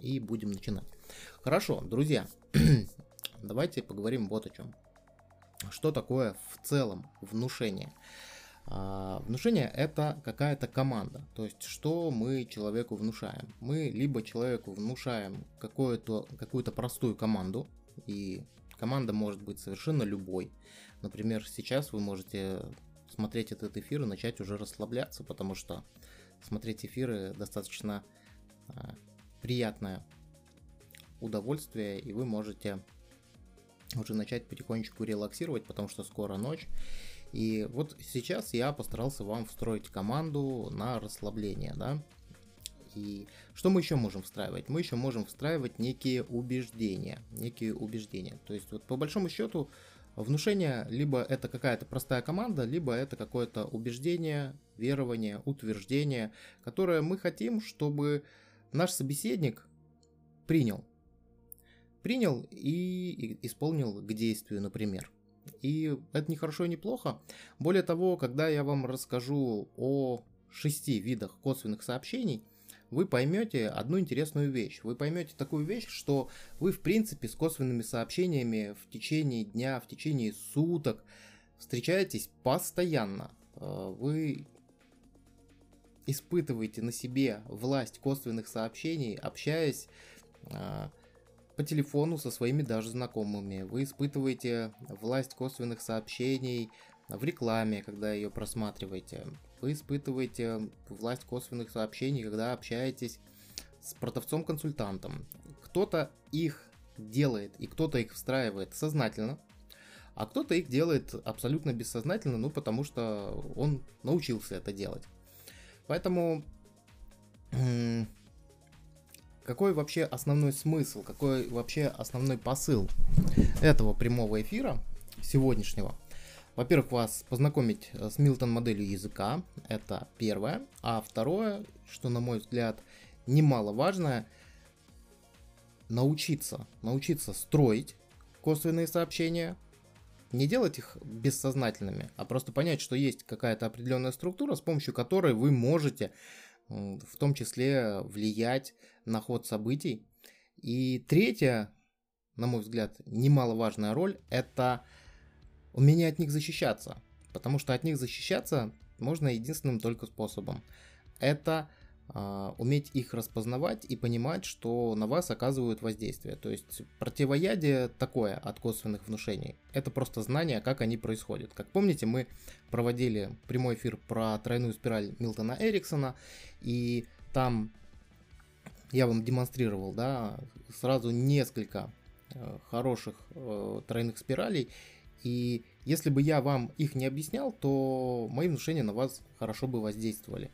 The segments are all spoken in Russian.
и будем начинать. Хорошо, друзья, давайте поговорим вот о чем. Что такое в целом внушение? А, внушение это какая-то команда, то есть что мы человеку внушаем. Мы либо человеку внушаем какую-то какую простую команду, и команда может быть совершенно любой. Например, сейчас вы можете смотреть этот эфир и начать уже расслабляться, потому что смотреть эфиры достаточно а, приятное удовольствие, и вы можете уже начать потихонечку релаксировать, потому что скоро ночь. И вот сейчас я постарался вам встроить команду на расслабление, да. И что мы еще можем встраивать? Мы еще можем встраивать некие убеждения, некие убеждения. То есть вот по большому счету внушение либо это какая-то простая команда, либо это какое-то убеждение, верование, утверждение, которое мы хотим, чтобы наш собеседник принял. Принял и исполнил к действию, например. И это не хорошо и не плохо. Более того, когда я вам расскажу о шести видах косвенных сообщений, вы поймете одну интересную вещь. Вы поймете такую вещь, что вы в принципе с косвенными сообщениями в течение дня, в течение суток встречаетесь постоянно. Э, вы испытываете на себе власть косвенных сообщений, общаясь э, по телефону со своими даже знакомыми. Вы испытываете власть косвенных сообщений в рекламе, когда ее просматриваете. Вы испытываете власть косвенных сообщений, когда общаетесь с продавцом-консультантом. Кто-то их делает и кто-то их встраивает сознательно, а кто-то их делает абсолютно бессознательно, ну потому что он научился это делать. Поэтому какой вообще основной смысл, какой вообще основной посыл этого прямого эфира сегодняшнего? Во-первых, вас познакомить э, с Милтон моделью языка, это первое. А второе, что на мой взгляд немаловажное, научиться, научиться строить косвенные сообщения, не делать их бессознательными, а просто понять, что есть какая-то определенная структура, с помощью которой вы можете в том числе влиять на ход событий. И третья, на мой взгляд, немаловажная роль – это умение от них защищаться. Потому что от них защищаться можно единственным только способом. Это уметь их распознавать и понимать, что на вас оказывают воздействие. То есть противоядие такое от косвенных внушений. Это просто знание, как они происходят. Как помните, мы проводили прямой эфир про тройную спираль Милтона Эриксона, и там я вам демонстрировал, да, сразу несколько э, хороших э, тройных спиралей, и если бы я вам их не объяснял, то мои внушения на вас хорошо бы воздействовали.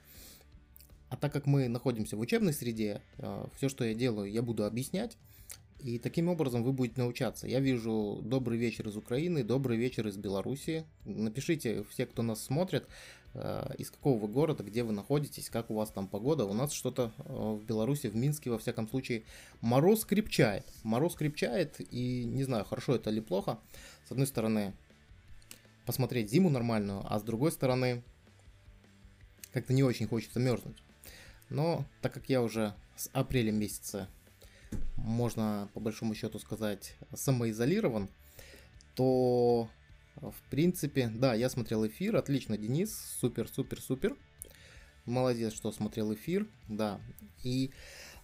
А так как мы находимся в учебной среде, э, все, что я делаю, я буду объяснять. И таким образом вы будете научаться. Я вижу добрый вечер из Украины, добрый вечер из Беларуси. Напишите все, кто нас смотрит, э, из какого вы города, где вы находитесь, как у вас там погода. У нас что-то э, в Беларуси, в Минске, во всяком случае, мороз крепчает. Мороз крепчает, и не знаю, хорошо это или плохо. С одной стороны, посмотреть зиму нормальную, а с другой стороны, как-то не очень хочется мерзнуть. Но так как я уже с апреля месяца, можно по большому счету сказать, самоизолирован, то в принципе, да, я смотрел эфир, отлично, Денис, супер, супер, супер. Молодец, что смотрел эфир, да. И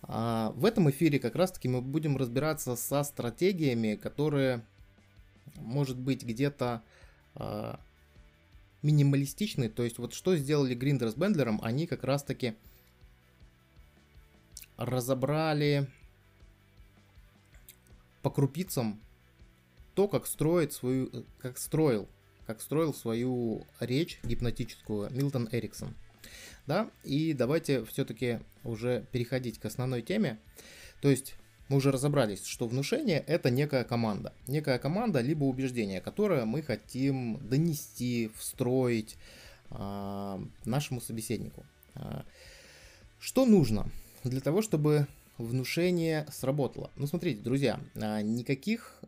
а, в этом эфире как раз-таки мы будем разбираться со стратегиями, которые, может быть, где-то а, минималистичны. То есть вот что сделали Гриндер с Бендлером, они как раз-таки разобрали по крупицам то, как строит свою, как строил, как строил свою речь гипнотическую Милтон Эриксон. Да, и давайте все-таки уже переходить к основной теме. То есть мы уже разобрались, что внушение это некая команда. Некая команда, либо убеждение, которое мы хотим донести, встроить э, нашему собеседнику. Э, что нужно? Для того, чтобы внушение сработало. Ну, смотрите, друзья, а, никаких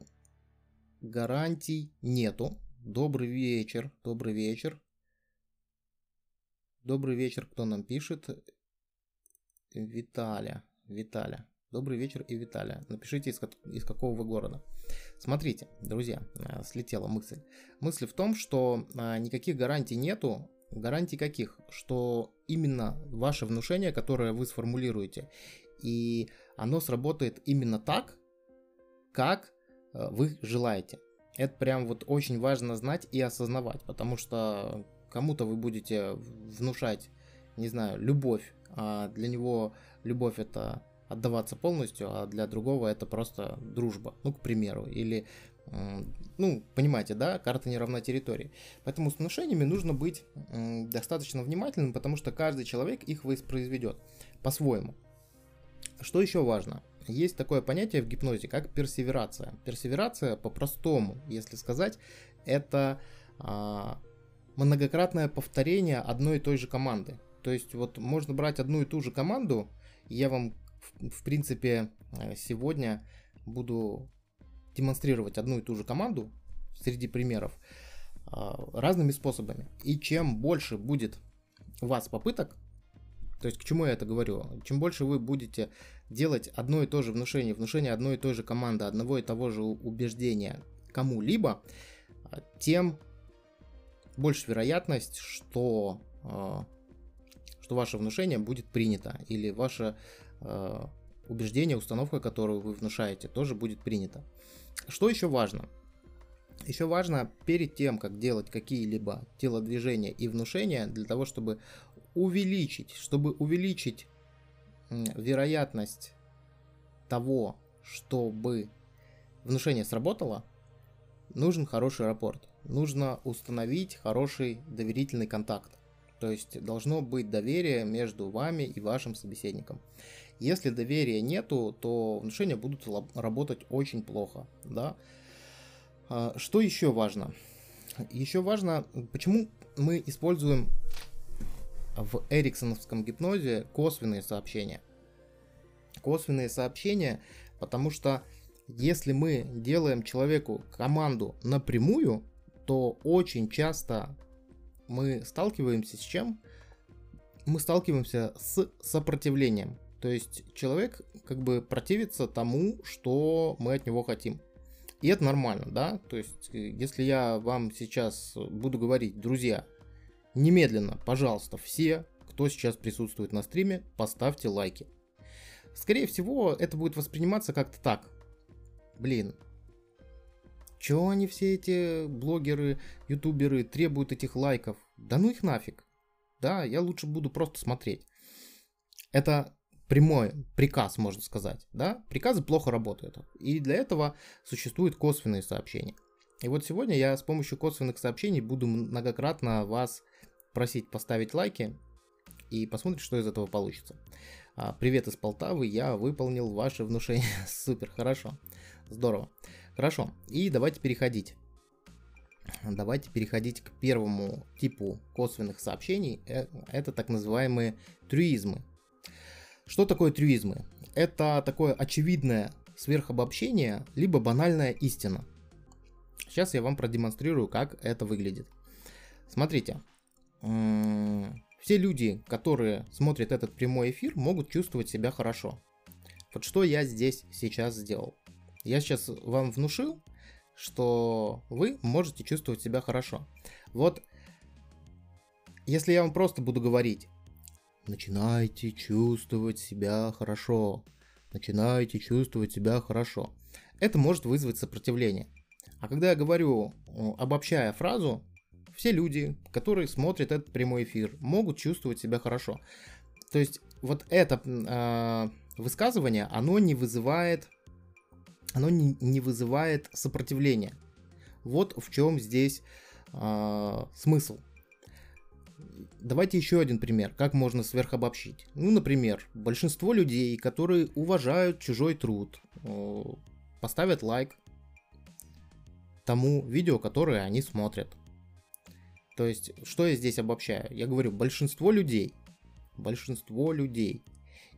гарантий нету. Добрый вечер, добрый вечер. Добрый вечер, кто нам пишет? Виталя, Виталя. Добрый вечер и Виталия. Напишите, из, из какого вы города. Смотрите, друзья, э, слетела мысль. Мысль в том, что а, никаких гарантий нету. Гарантий каких? Что именно ваше внушение, которое вы сформулируете, и оно сработает именно так, как э, вы желаете. Это прям вот очень важно знать и осознавать, потому что кому-то вы будете внушать, не знаю, любовь, а для него любовь это отдаваться полностью, а для другого это просто дружба, ну, к примеру, или, ну, понимаете, да, карта не равна территории. Поэтому с внушениями нужно быть достаточно внимательным, потому что каждый человек их воспроизведет по-своему. Что еще важно? Есть такое понятие в гипнозе, как персеверация. Персеверация, по-простому, если сказать, это а, многократное повторение одной и той же команды. То есть вот можно брать одну и ту же команду, я вам в, в принципе э, сегодня буду демонстрировать одну и ту же команду среди примеров а, разными способами. И чем больше будет у вас попыток, то есть к чему я это говорю? Чем больше вы будете делать одно и то же внушение, внушение одной и той же команды, одного и того же убеждения кому-либо, тем больше вероятность, что, а, что ваше внушение будет принято, или ваше а, убеждение, установка, которую вы внушаете, тоже будет принято. Что еще важно? Еще важно перед тем, как делать какие-либо телодвижения и внушения, для того, чтобы увеличить, чтобы увеличить вероятность того, чтобы внушение сработало, нужен хороший рапорт. Нужно установить хороший доверительный контакт. То есть должно быть доверие между вами и вашим собеседником. Если доверия нету, то внушения будут работать очень плохо. Да? А, что еще важно? Еще важно, почему мы используем в эриксоновском гипнозе косвенные сообщения. Косвенные сообщения, потому что если мы делаем человеку команду напрямую, то очень часто мы сталкиваемся с чем? Мы сталкиваемся с сопротивлением. То есть человек как бы противится тому, что мы от него хотим. И это нормально, да? То есть, если я вам сейчас буду говорить, друзья, Немедленно, пожалуйста, все, кто сейчас присутствует на стриме, поставьте лайки. Скорее всего, это будет восприниматься как-то так. Блин, чё они все эти блогеры, ютуберы требуют этих лайков? Да ну их нафиг. Да, я лучше буду просто смотреть. Это прямой приказ, можно сказать. Да? Приказы плохо работают. И для этого существуют косвенные сообщения. И вот сегодня я с помощью косвенных сообщений буду многократно вас просить поставить лайки и посмотрим, что из этого получится. А, привет из Полтавы, я выполнил ваше внушение. Супер, хорошо, здорово. Хорошо, и давайте переходить. Давайте переходить к первому типу косвенных сообщений. Э, это так называемые трюизмы. Что такое трюизмы? Это такое очевидное сверхобобщение, либо банальная истина. Сейчас я вам продемонстрирую, как это выглядит. Смотрите, все люди, которые смотрят этот прямой эфир, могут чувствовать себя хорошо. Вот что я здесь сейчас сделал. Я сейчас вам внушил, что вы можете чувствовать себя хорошо. Вот если я вам просто буду говорить, начинайте чувствовать себя хорошо, начинайте чувствовать себя хорошо, это может вызвать сопротивление. А когда я говорю, обобщая фразу, все люди, которые смотрят этот прямой эфир, могут чувствовать себя хорошо. То есть вот это э, высказывание, оно не вызывает, оно не, не вызывает сопротивления. Вот в чем здесь э, смысл. Давайте еще один пример, как можно сверхобобщить. Ну, например, большинство людей, которые уважают чужой труд, э, поставят лайк тому видео, которое они смотрят. То есть, что я здесь обобщаю? Я говорю, большинство людей, большинство людей,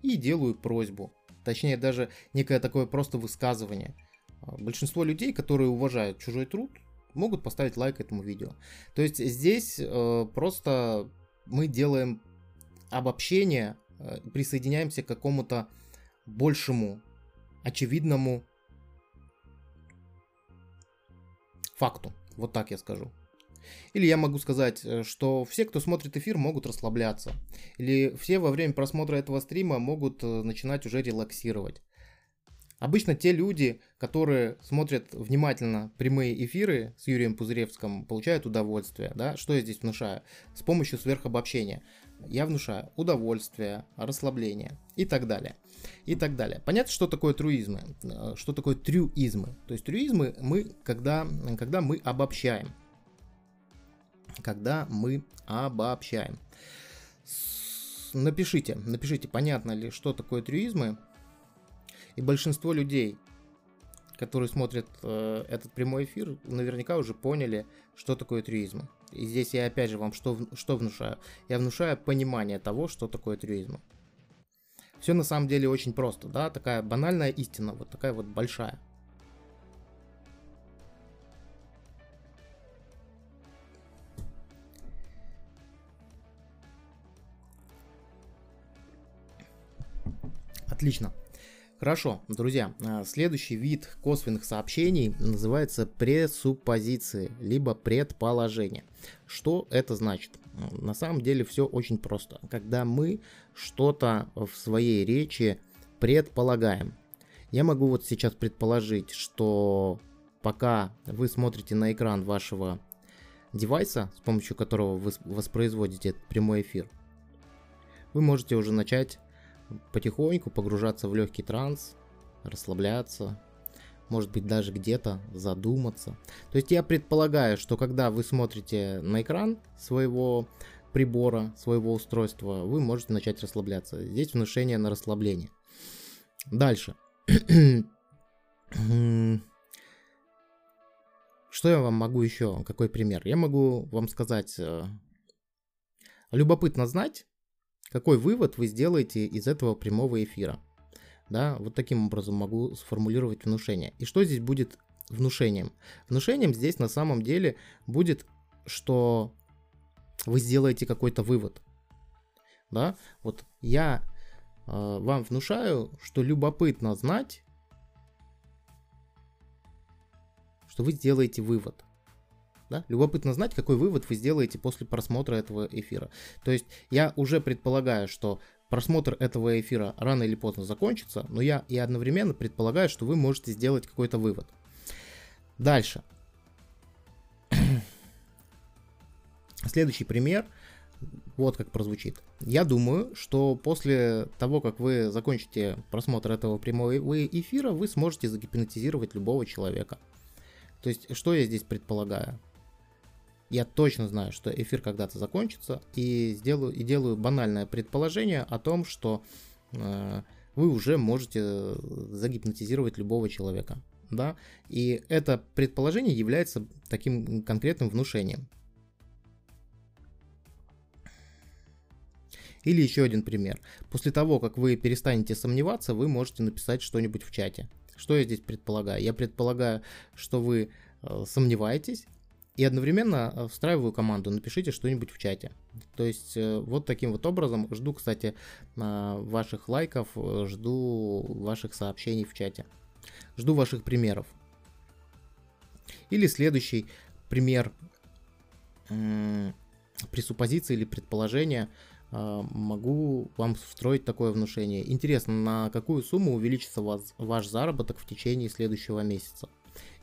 и делаю просьбу, точнее даже некое такое просто высказывание. А, большинство людей, которые уважают чужой труд, могут поставить лайк этому видео. То есть здесь э, просто мы делаем обобщение, э, присоединяемся к какому-то большему очевидному факту. Вот так я скажу. Или я могу сказать, э, что все, кто смотрит эфир, могут расслабляться. Или все во время просмотра этого стрима могут э, начинать уже релаксировать. Обычно те люди, которые смотрят внимательно прямые эфиры с Юрием Пузыревским, получают удовольствие. Да? Что я здесь внушаю? С помощью сверхобобщения. Я внушаю удовольствие, расслабление и так далее. И так далее. Понятно, что такое труизмы? Э, что такое трюизмы? То есть трюизмы мы, когда, когда мы обобщаем. Когда мы обобщаем. Напишите, напишите, понятно ли, что такое трюизмы и большинство людей, которые смотрят э, этот прямой эфир, наверняка уже поняли, что такое трюизм. И здесь я опять же вам что, что внушаю? Я внушаю понимание того, что такое трюизм. Все на самом деле очень просто, да, такая банальная истина, вот такая вот большая. Отлично. Хорошо, друзья, а, следующий вид косвенных сообщений называется пресуппозиции, либо предположения. Что это значит? На самом деле все очень просто. Когда мы что-то в своей речи предполагаем. Я могу вот сейчас предположить, что пока вы смотрите на экран вашего девайса, с помощью которого вы воспроизводите прямой эфир, вы можете уже начать потихоньку погружаться в легкий транс, расслабляться, может быть даже где-то задуматься. То есть я предполагаю, что когда вы смотрите на экран своего прибора, своего устройства, вы можете начать расслабляться. Здесь внушение на расслабление. Дальше. Что я вам могу еще? Какой пример? Я могу вам сказать, э, любопытно знать, какой вывод вы сделаете из этого прямого эфира? Да, вот таким образом могу сформулировать внушение. И что здесь будет внушением? Внушением здесь на самом деле будет, что вы сделаете какой-то вывод. Да, вот я э, вам внушаю, что любопытно знать, что вы сделаете вывод. Да? Любопытно знать, какой вывод вы сделаете после просмотра этого эфира. То есть я уже предполагаю, что просмотр этого эфира рано или поздно закончится, но я и одновременно предполагаю, что вы можете сделать какой-то вывод. Дальше. Следующий пример. Вот как прозвучит. Я думаю, что после того, как вы закончите просмотр этого прямого эфира, вы сможете загипнотизировать любого человека. То есть, что я здесь предполагаю? Я точно знаю, что эфир когда-то закончится, и сделаю, и делаю банальное предположение о том, что э, вы уже можете загипнотизировать любого человека. Да? И это предположение является таким конкретным внушением. Или еще один пример. После того, как вы перестанете сомневаться, вы можете написать что-нибудь в чате. Что я здесь предполагаю? Я предполагаю, что вы э, сомневаетесь, и одновременно э, встраиваю команду «Напишите что-нибудь в чате». То есть э, вот таким вот образом жду, кстати, ваших лайков, э, жду ваших сообщений в чате. Жду ваших примеров. Или следующий пример пресуппозиции или предположения могу вам встроить такое внушение. Интересно, на какую сумму увеличится ваш заработок в течение следующего месяца?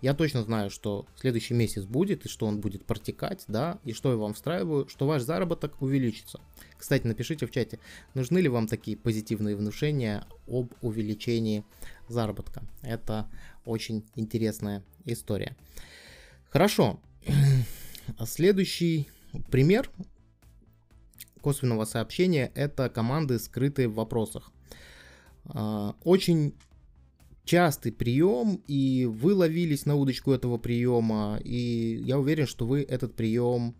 Я точно знаю, что следующий месяц будет, и что он будет протекать, да, и что я вам встраиваю, что ваш заработок увеличится. Кстати, напишите в чате, нужны ли вам такие позитивные внушения об увеличении заработка. Это очень интересная история. Хорошо. Следующий пример косвенного сообщения это команды, скрытые в вопросах. А, очень частый прием, и вы ловились на удочку этого приема, и я уверен, что вы этот прием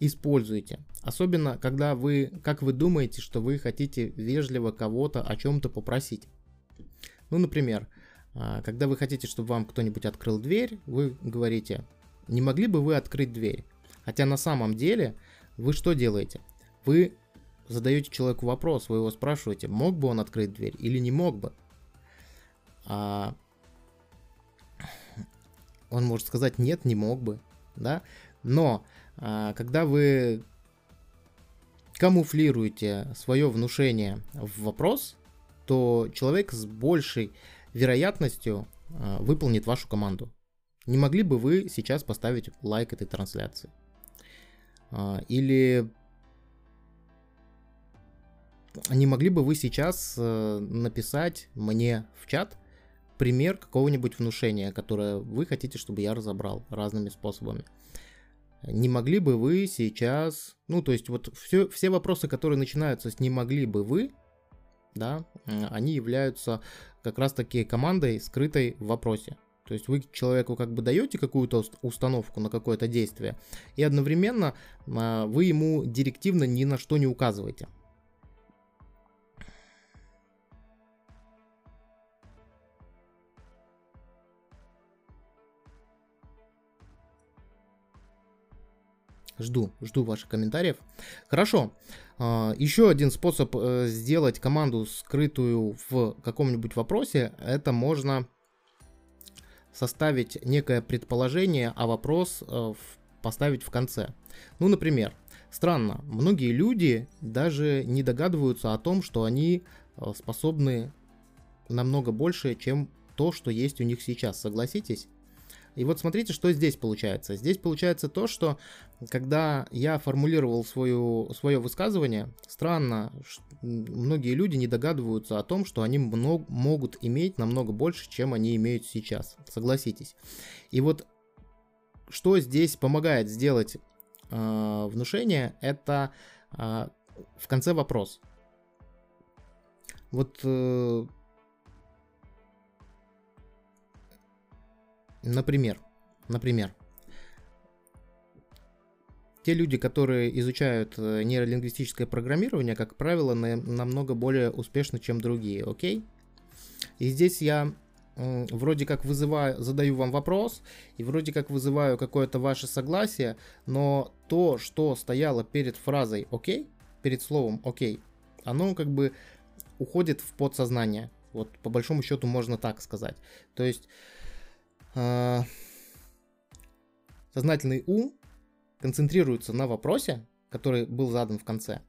используете. Особенно, когда вы, как вы думаете, что вы хотите вежливо кого-то о чем-то попросить. Ну, например, а, когда вы хотите, чтобы вам кто-нибудь открыл дверь, вы говорите, не могли бы вы открыть дверь? Хотя на самом деле вы что делаете? Вы задаете человеку вопрос, вы его спрашиваете, мог бы он открыть дверь или не мог бы. А он может сказать нет, не мог бы, да. Но а, когда вы камуфлируете свое внушение в вопрос, то человек с большей вероятностью а, выполнит вашу команду. Не могли бы вы сейчас поставить лайк этой трансляции? А, или не могли бы вы сейчас э, написать мне в чат пример какого-нибудь внушения, которое вы хотите, чтобы я разобрал разными способами? Не могли бы вы сейчас, ну то есть вот все, все вопросы, которые начинаются с не могли бы вы, да, они являются как раз таки командой, скрытой в вопросе. То есть вы человеку как бы даете какую-то установку на какое-то действие, и одновременно а, вы ему директивно ни на что не указываете. Жду, жду ваших комментариев. Хорошо. А, Еще один способ э, сделать команду скрытую в каком-нибудь вопросе, это можно составить некое предположение, а вопрос э, поставить в конце. Ну, например, странно, многие люди даже не догадываются о том, что они э, способны намного больше, чем то, что есть у них сейчас. Согласитесь? И вот смотрите, что здесь получается. Здесь получается то, что когда я формулировал свою, свое высказывание, странно, многие люди не догадываются о том, что они много, могут иметь намного больше, чем они имеют сейчас. Согласитесь. И вот что здесь помогает сделать э, внушение, это э, в конце вопрос. Вот э, Например, например, те люди, которые изучают э, нейролингвистическое программирование, как правило, на, намного более успешны, чем другие, окей? И здесь я вроде как вызываю, задаю вам вопрос, и вроде как вызываю какое-то ваше согласие, но то, что стояло перед фразой «окей», перед словом «окей», оно как бы уходит в подсознание. Вот по большому счету можно так сказать. То есть а, сознательный ум концентрируется на вопросе, который был задан в конце,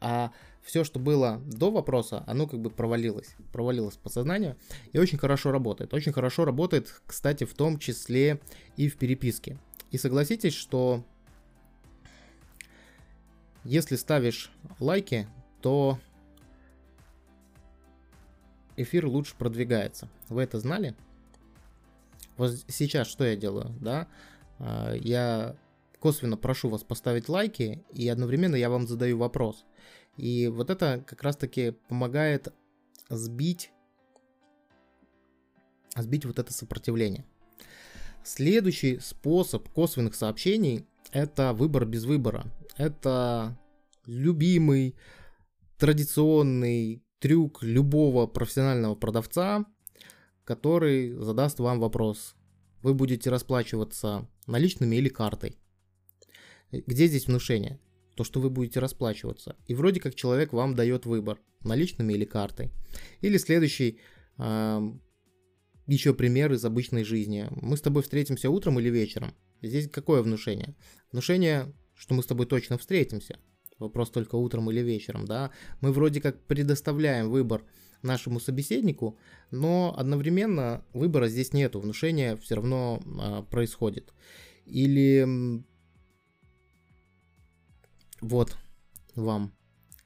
а все, что было до вопроса, оно как бы провалилось, провалилось по сознанию и очень хорошо работает. Очень хорошо работает, кстати, в том числе и в переписке. И согласитесь, что если ставишь лайки, то эфир лучше продвигается. Вы это знали? Вот сейчас что я делаю, да? А, я косвенно прошу вас поставить лайки, и одновременно я вам задаю вопрос. И вот это как раз-таки помогает сбить, сбить вот это сопротивление. Следующий способ косвенных сообщений – это выбор без выбора. Это любимый, традиционный трюк любого профессионального продавца – который задаст вам вопрос. Вы будете расплачиваться наличными или картой. Где здесь внушение? То, что вы будете расплачиваться. И вроде как человек вам дает выбор, наличными или картой. Или следующий, э, еще пример из обычной жизни. Мы с тобой встретимся утром или вечером. Здесь какое внушение? Внушение, что мы с тобой точно встретимся. Вопрос только утром или вечером, да. Мы вроде как предоставляем выбор нашему собеседнику, но одновременно выбора здесь нету, внушение все равно а, происходит. Или вот вам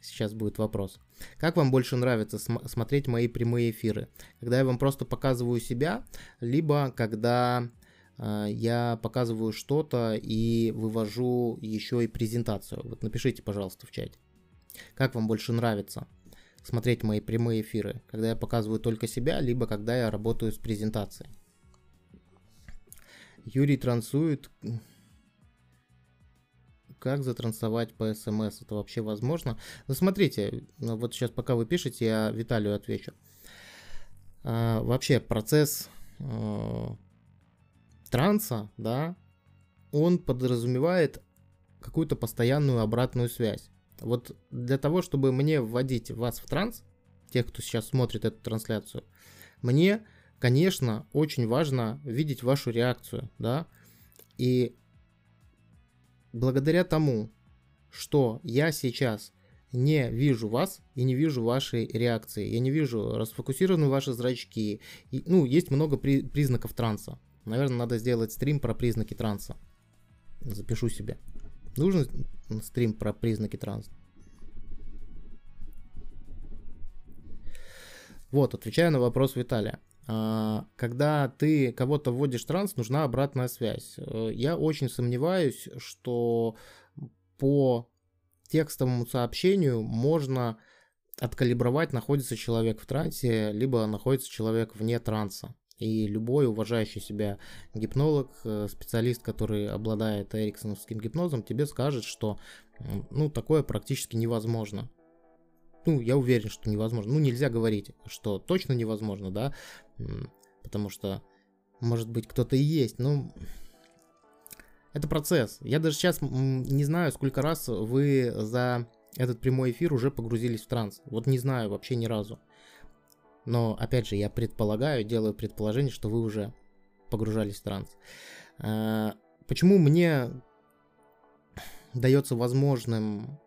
сейчас будет вопрос. Как вам больше нравится см- смотреть мои прямые эфиры? Когда я вам просто показываю себя, либо когда э, я показываю что-то и вывожу еще и презентацию? Вот напишите, пожалуйста, в чате. Как вам больше нравится? Смотреть мои прямые эфиры, когда я показываю только себя, либо когда я работаю с презентацией. Юрий трансует. Как затрансовать по смс? Это вообще возможно? Ну, смотрите, ну, вот сейчас пока вы пишете, я Виталию отвечу. А, вообще процесс а, транса, да, он подразумевает какую-то постоянную обратную связь. Вот для того, чтобы мне вводить вас в транс, тех, кто сейчас смотрит эту трансляцию, мне, конечно, очень важно видеть вашу реакцию, да, и благодаря тому, что я сейчас не вижу вас и не вижу вашей реакции. Я не вижу, расфокусированы ваши зрачки. И, ну, есть много при, признаков транса. Наверное, надо сделать стрим про признаки транса. Запишу себе. Нужен стрим про признаки транса. Вот, отвечаю на вопрос Виталия. А, когда ты кого-то вводишь в транс, нужна обратная связь. Э, я очень сомневаюсь, что по текстовому сообщению можно откалибровать, находится человек в трансе, либо находится человек вне транса. И любой уважающий себя гипнолог, э, специалист, который обладает эриксоновским гипнозом, тебе скажет, что ну, такое практически невозможно. Ну, я уверен, что невозможно. Ну, нельзя говорить, что точно невозможно, да, потому что, может быть, кто-то и есть, но это процесс. Я даже сейчас не знаю, сколько раз вы за этот прямой эфир уже погрузились в транс. Вот не знаю вообще ни разу. Но, опять же, я предполагаю, делаю предположение, что вы уже погружались в транс. А, почему мне дается возможным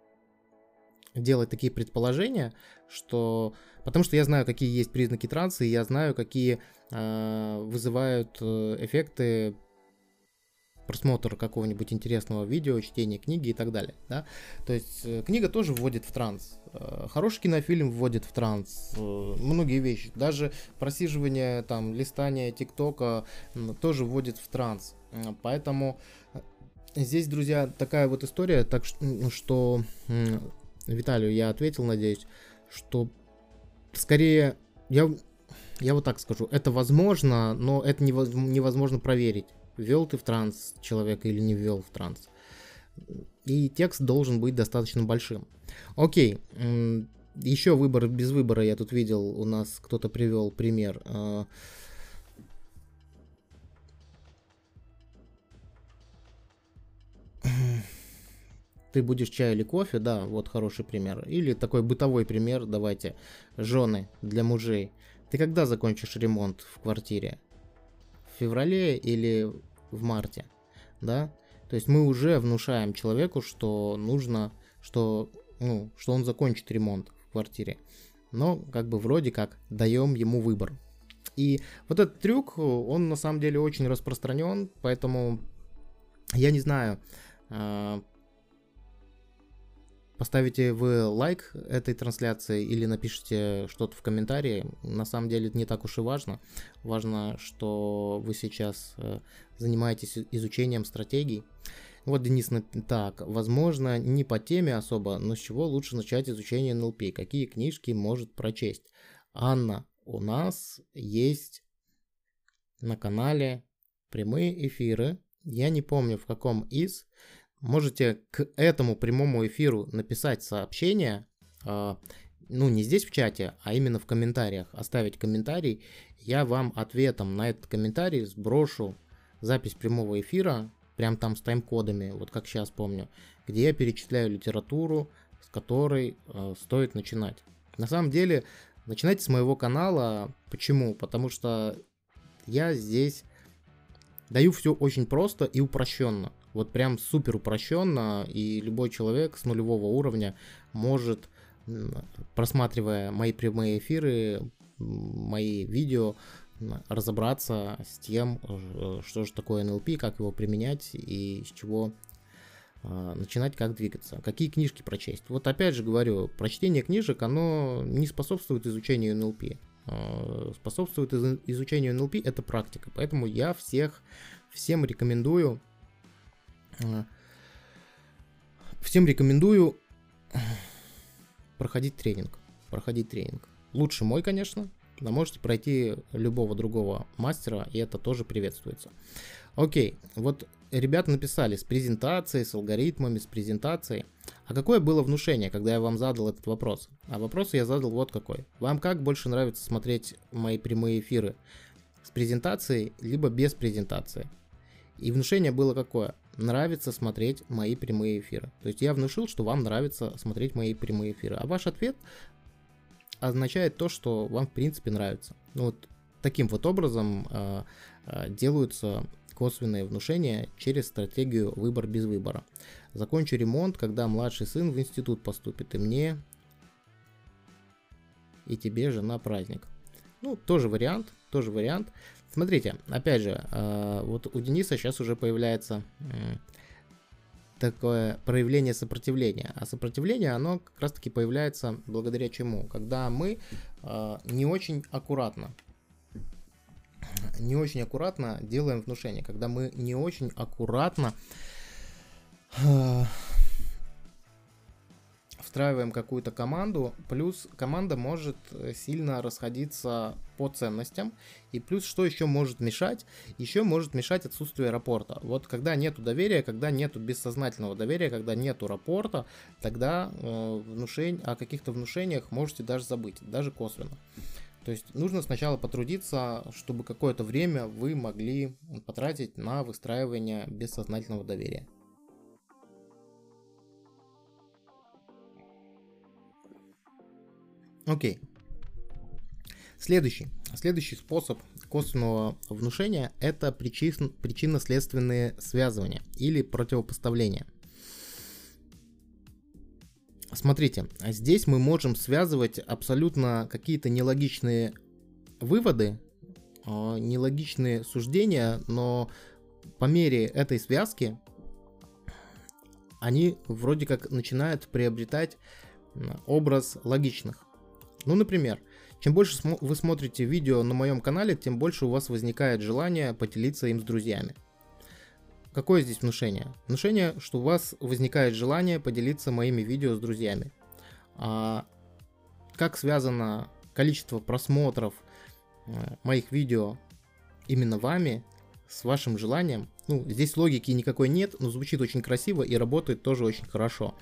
делать такие предположения, что... Потому что я знаю, какие есть признаки транса, и я знаю, какие э, вызывают эффекты просмотр какого-нибудь интересного видео, чтение книги и так далее, да. То есть э, книга тоже вводит в транс, э, хороший кинофильм вводит в транс, э, многие вещи, даже просиживание, там, листание ТикТока тоже вводит в транс, поэтому здесь, друзья, такая вот история, так что Виталию я ответил, надеюсь, что скорее я я вот так скажу, это возможно, но это невозможно проверить ввел ты в транс человека или не ввел в транс. И текст должен быть достаточно большим. Окей, еще выбор без выбора я тут видел, у нас кто-то привел пример. А, ты будешь чай или кофе, да, вот хороший пример. Или такой бытовой пример, давайте, жены для мужей. Ты когда закончишь ремонт в квартире? Феврале или в марте, да, то есть мы уже внушаем человеку, что нужно, что, ну, что он закончит ремонт в квартире, но как бы вроде как даем ему выбор. И вот этот трюк, он на самом деле очень распространен, поэтому я не знаю, а, поставите вы лайк этой трансляции или напишите что-то в комментарии. На самом деле это не так уж и важно. Важно, что вы сейчас э, занимаетесь изучением стратегий. Вот Денис, так, возможно, не по теме особо, но с чего лучше начать изучение НЛП? Какие книжки может прочесть? Анна, у нас есть на канале прямые эфиры. Я не помню в каком из, можете к этому прямому эфиру написать сообщение, а, ну не здесь в чате, а именно в комментариях, оставить комментарий, я вам ответом на этот комментарий сброшу запись прямого эфира, прям там с тайм-кодами, вот как сейчас помню, где я перечисляю литературу, с которой э, стоит начинать. На самом деле, начинайте с моего канала. Почему? Потому что я здесь даю все очень просто и упрощенно. Вот прям супер упрощенно, и любой человек с нулевого уровня может, просматривая мои прямые эфиры, мои видео, разобраться с тем, э, что же такое NLP, как его применять и с чего а, начинать, как двигаться. Какие книжки прочесть. Вот опять же говорю, прочтение книжек, оно не способствует изучению NLP. А, способствует изучению NLP это практика. Поэтому я всех, всем рекомендую всем рекомендую проходить тренинг. Проходить тренинг. Лучше мой, конечно, но можете пройти любого другого мастера, и это тоже приветствуется. Окей, вот ребята написали с презентацией, с алгоритмами, с презентацией. А какое было внушение, когда я вам задал этот вопрос? А вопрос я задал вот какой. Вам как больше нравится смотреть мои прямые эфиры? С презентацией, либо без презентации? И внушение было какое? Нравится смотреть мои прямые эфиры. То есть я внушил, что вам нравится смотреть мои прямые эфиры. А ваш ответ означает то, что вам в принципе нравится. Ну вот таким вот образом э, э, делаются косвенные внушения через стратегию выбор без выбора. Закончу ремонт, когда младший сын в институт поступит, и мне и тебе жена праздник. Ну, тоже вариант, тоже вариант. Смотрите, опять же, э, вот у Дениса сейчас уже появляется такое проявление сопротивления. А сопротивление, оно как раз таки появляется благодаря чему? Когда мы э, не очень аккуратно не очень аккуратно делаем внушение, когда мы не очень аккуратно встраиваем какую-то команду, плюс команда может э, сильно расходиться по ценностям, и плюс что еще может мешать? Еще может мешать отсутствие рапорта. Вот когда нету доверия, когда нету бессознательного доверия, когда нету рапорта, тогда э, внушень, о каких-то внушениях можете даже забыть, даже косвенно. То есть нужно сначала потрудиться, чтобы какое-то время вы могли потратить на выстраивание бессознательного доверия. Окей. Следующий. Следующий способ косвенного внушения – это причин, причинно-следственные связывания или противопоставления. Смотрите, здесь мы можем связывать абсолютно какие-то нелогичные выводы, а, нелогичные суждения, но по мере этой связки они вроде как начинают приобретать образ логичных. Ну, например, чем больше вы смотрите видео на моем канале, тем больше у вас возникает желание поделиться им с друзьями. Какое здесь внушение? Внушение, что у вас возникает желание поделиться моими видео с друзьями. А как связано количество просмотров э, моих видео именно вами с вашим желанием ну, здесь логики никакой нет, но звучит очень красиво и работает тоже очень хорошо.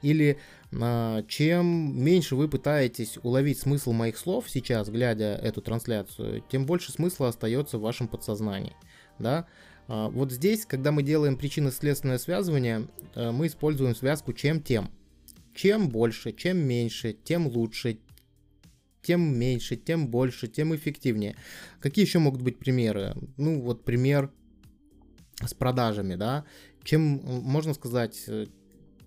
Или а, чем меньше вы пытаетесь уловить смысл моих слов сейчас, глядя эту трансляцию, тем больше смысла остается в вашем подсознании. Да? А, вот здесь, когда мы делаем причинно-следственное связывание, а, мы используем связку чем-тем. Чем больше, чем меньше, тем лучше, тем меньше, тем больше, тем эффективнее. Какие еще могут быть примеры? Ну, вот пример с продажами, да, чем, можно сказать, э,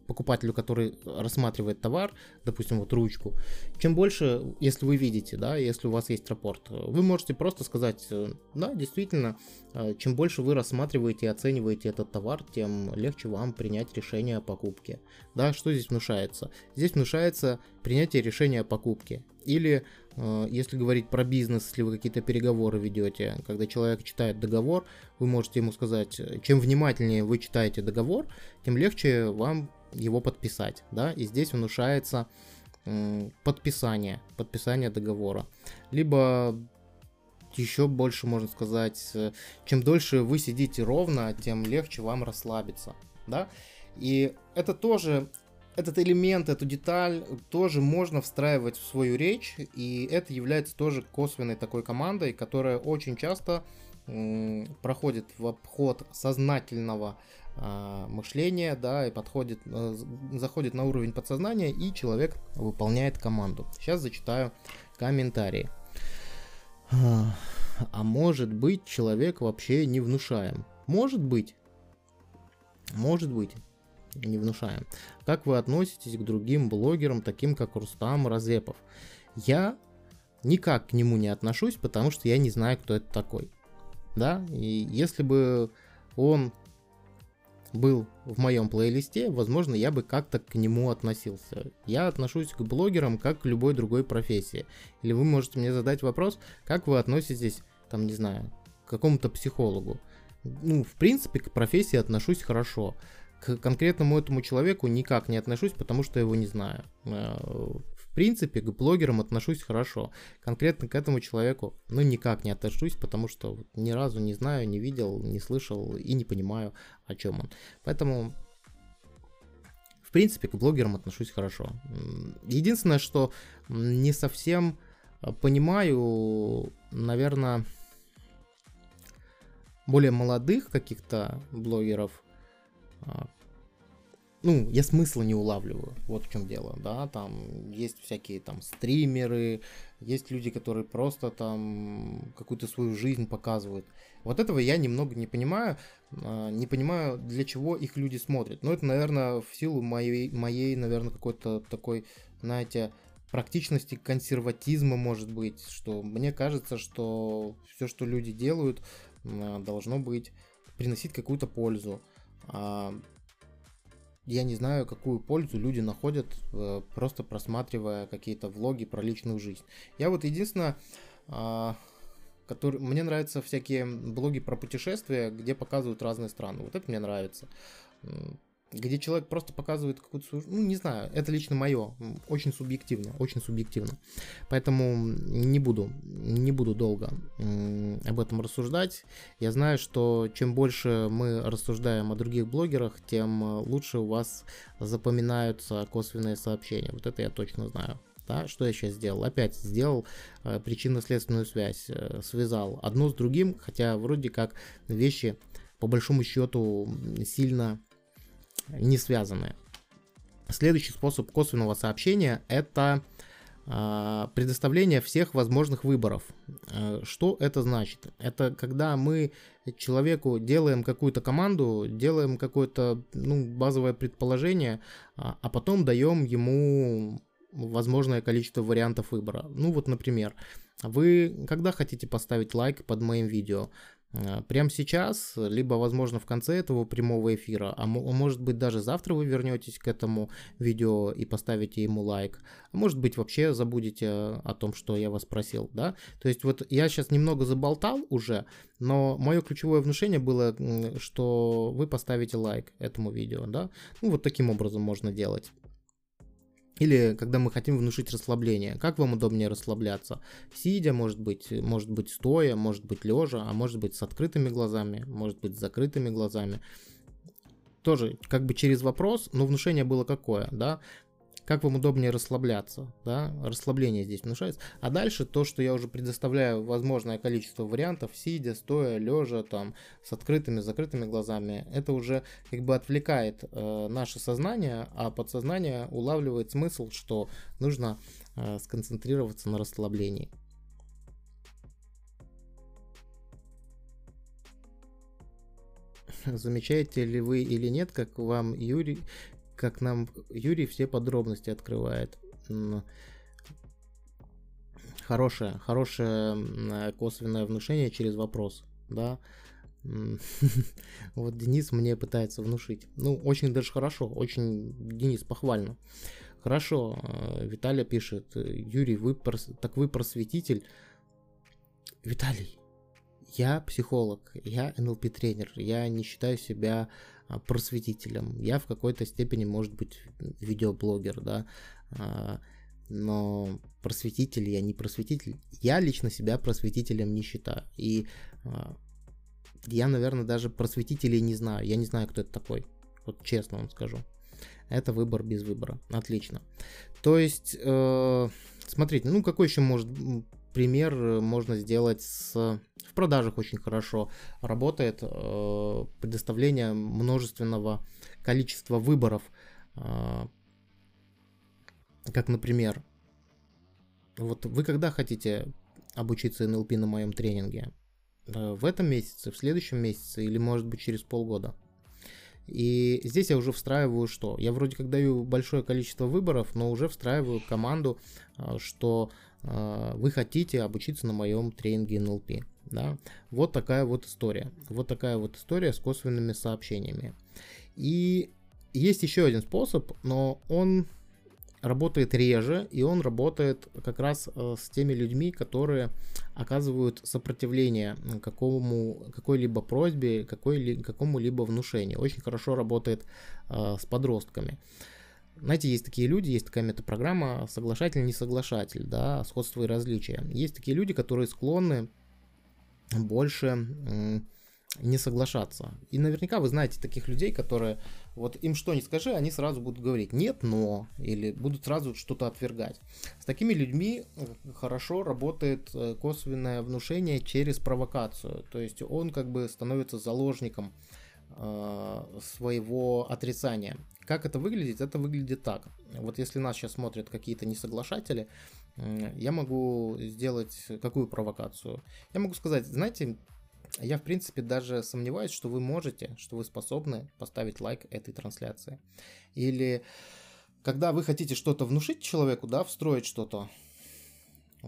покупателю, который рассматривает товар, допустим, вот ручку, чем больше, если вы видите, да, если у вас есть рапорт, вы можете просто сказать, э, да, действительно, э, чем больше вы рассматриваете и оцениваете этот товар, тем легче вам принять решение о покупке. Да, что здесь внушается? Здесь внушается принятие решения о покупке. Или Э, если говорить про бизнес, если вы какие-то переговоры ведете, когда человек читает договор, вы можете ему сказать, чем внимательнее вы читаете договор, тем легче вам его подписать, да, и здесь внушается подписание, подписание договора. Либо еще больше можно сказать, э, чем дольше вы сидите ровно, тем легче вам расслабиться, да, и это тоже этот элемент, эту деталь тоже можно встраивать в свою речь, и это является тоже косвенной такой командой, которая очень часто проходит в обход сознательного э, мышления, да, и подходит, э, заходит на уровень подсознания, и человек выполняет команду. Сейчас зачитаю комментарии. А может быть, человек вообще не внушаем? Может быть. Может быть не внушаем. Как вы относитесь к другим блогерам, таким как Рустам Разепов? Я никак к нему не отношусь, потому что я не знаю, кто это такой. Да, и если бы он был в моем плейлисте, возможно, я бы как-то к нему относился. Я отношусь к блогерам как к любой другой профессии. Или вы можете мне задать вопрос, как вы относитесь, там, не знаю, к какому-то психологу. Ну, в принципе, к профессии отношусь хорошо к конкретному этому человеку никак не отношусь, потому что его не знаю. Э, принципе, к блогерам отношусь хорошо. Конкретно к этому человеку, ну, никак не отношусь, потому что ни разу не знаю, не видел, не слышал и не понимаю, о чем он. Поэтому в принципе, к блогерам отношусь хорошо. Единственное, что не совсем понимаю, наверное, более молодых каких-то блогеров, а, ну, я смысла не улавливаю, вот в чем дело, да, там есть всякие там стримеры, есть люди, которые просто там какую-то свою жизнь показывают. Вот этого я немного не понимаю, а, не понимаю, для чего их люди смотрят. Но это, наверное, в силу моей, моей наверное, какой-то такой, знаете, практичности, консерватизма, может быть, что мне кажется, что все, что люди делают, а, должно быть приносить какую-то пользу. Я не знаю, какую пользу люди находят, э, просто просматривая какие-то влоги про личную жизнь. Я вот единственное, а, который... мне нравятся всякие блоги про путешествия, где показывают разные страны. Вот это мне нравится где человек просто показывает какую-то свою... Ну, не знаю, это лично мое, очень субъективно, очень субъективно. Поэтому не буду, не буду долго об этом рассуждать. Я знаю, что чем больше мы рассуждаем о других блогерах, тем лучше у вас запоминаются косвенные сообщения. Вот это я точно знаю. Да, что я сейчас сделал? Опять сделал э, причинно-следственную связь, э, связал одно с другим, хотя вроде как вещи по большому счету сильно не связанные. Следующий способ косвенного сообщения – это а, предоставление всех возможных выборов. А, что это значит? Это когда мы человеку делаем какую-то команду, делаем какое-то ну, базовое предположение, а, а потом даем ему возможное количество вариантов выбора. Ну вот, например, вы когда хотите поставить лайк под моим видео? Э, прямо сейчас, либо, возможно, в конце этого прямого эфира, а может быть даже завтра вы вернетесь к этому видео и поставите ему лайк, а может быть вообще забудете о том, что я вас просил, да? То есть вот я сейчас немного заболтал уже, но мое ключевое внушение было, что вы поставите лайк этому видео, да? Ну вот таким образом можно делать. Или когда мы хотим внушить расслабление. Как вам удобнее расслабляться? Сидя, может быть, может быть стоя, может быть лежа, а может быть с открытыми глазами, может быть с закрытыми глазами. Тоже как бы через вопрос, но внушение было какое, да? Как вам удобнее расслабляться, да, расслабление здесь внушается. А дальше то, что я уже предоставляю возможное количество вариантов, сидя, стоя, лежа, там, с открытыми, закрытыми глазами, это уже как бы отвлекает э, наше сознание, а подсознание улавливает смысл, что нужно э, сконцентрироваться на расслаблении. Замечаете ли вы или нет, как вам Юрий, как нам Юрий все подробности открывает. Хорошее, хорошее косвенное внушение через вопрос, да. Вот Денис мне пытается внушить. Ну, очень даже хорошо, очень, Денис, похвально. Хорошо, э, Виталий пишет, Юрий, вы прос... так вы просветитель. Виталий, я психолог, я НЛП-тренер, я не считаю себя просветителем. Я в какой-то степени, может быть, видеоблогер, да, а, но просветитель я не просветитель. Я лично себя просветителем не считаю. И а, я, наверное, даже просветителей не знаю. Я не знаю, кто это такой. Вот честно вам скажу. Это выбор без выбора. Отлично. То есть, э, смотрите, ну какой еще может пример э, можно сделать с... В продажах очень хорошо работает э, предоставление множественного количества выборов. Э, как, например, вот вы когда хотите обучиться НЛП на моем тренинге? В этом месяце, в следующем месяце или может быть через полгода? И здесь я уже встраиваю что? Я вроде как даю большое количество выборов, но уже встраиваю команду, что а, вы хотите обучиться на моем тренинге NLP. Да? Вот такая вот история. Вот такая вот история с косвенными сообщениями. И есть еще один способ, но он работает реже, и он работает как раз э, с теми людьми, которые оказывают сопротивление какому, какой-либо просьбе, какой, какому-либо внушению. Очень хорошо работает э, с подростками. Знаете, есть такие люди, есть такая метапрограмма соглашатель-несоглашатель, да, сходство и различия. Есть такие люди, которые склонны больше не соглашаться. И наверняка вы знаете таких людей, которые вот им что ни скажи, они сразу будут говорить нет, но, или будут сразу что-то отвергать. С такими людьми э, хорошо работает э, косвенное внушение через провокацию. То есть он как бы становится заложником своего отрицания. Как это выглядит? Это выглядит так. Вот если нас сейчас смотрят какие-то несоглашатели, я могу сделать какую провокацию? Я могу сказать, знаете, я в принципе даже сомневаюсь, что вы можете, что вы способны поставить лайк этой трансляции. Или когда вы хотите что-то внушить человеку, да, встроить что-то,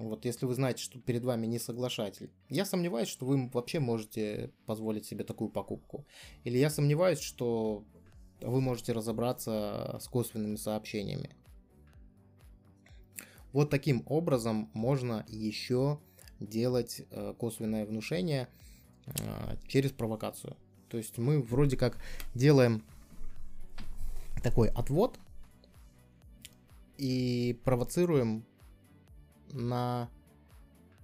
вот если вы знаете, что перед вами не соглашатель, я сомневаюсь, что вы вообще можете позволить себе такую покупку. Или я сомневаюсь, что вы можете разобраться с косвенными сообщениями. Вот таким образом можно еще делать э, косвенное внушение э, через провокацию. То есть мы вроде как делаем такой отвод и провоцируем на...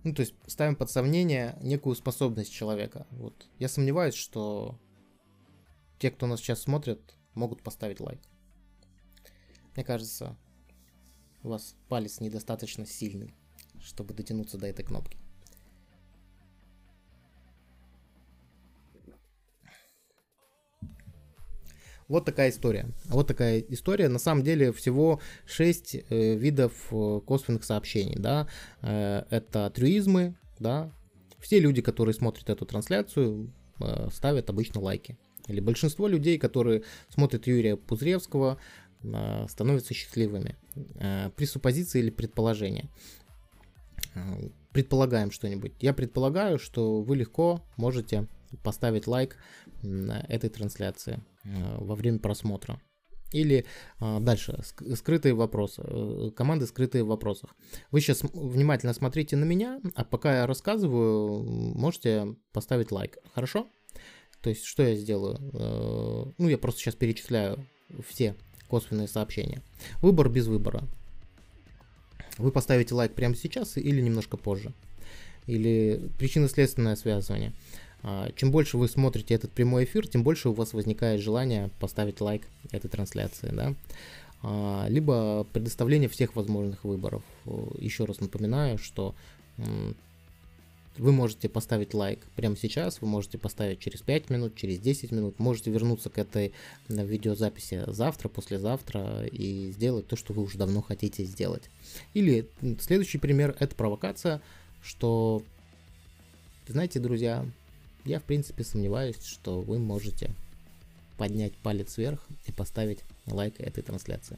Ну, то есть ставим под сомнение некую способность человека. Вот. Я сомневаюсь, что те, кто нас сейчас смотрят, могут поставить лайк. Мне кажется, у вас палец недостаточно сильный, чтобы дотянуться до этой кнопки. Вот такая история. Вот такая история. На самом деле всего 6 э, видов э, косвенных сообщений. Да? Э, это трюизмы. Да? Все люди, которые смотрят эту трансляцию, э, ставят обычно лайки. Или большинство людей, которые смотрят Юрия Пузревского, э, становятся счастливыми. Э, пресуппозиции или предположения. Э, предполагаем что-нибудь. Я предполагаю, что вы легко можете поставить лайк этой трансляции. Э, во время просмотра. Или а, дальше, скрытые вопросы, э, команды скрытые в вопросах. Вы сейчас внимательно смотрите на меня, а пока я рассказываю, можете поставить лайк. Хорошо? То есть, что я сделаю? Э, ну, я просто сейчас перечисляю все косвенные сообщения. Выбор без выбора. Вы поставите лайк прямо сейчас или немножко позже. Или причинно-следственное связывание. Чем больше вы смотрите этот прямой эфир, тем больше у вас возникает желание поставить лайк этой трансляции, да. А, либо предоставление всех возможных выборов. Еще раз напоминаю, что вы можете поставить лайк прямо сейчас, вы можете поставить через 5 минут, через 10 минут, можете вернуться к этой видеозаписи завтра, послезавтра и сделать то, что вы уже давно хотите сделать. Или следующий пример – это провокация, что, знаете, друзья, я, в принципе, сомневаюсь, что вы можете поднять палец вверх и поставить лайк этой трансляции.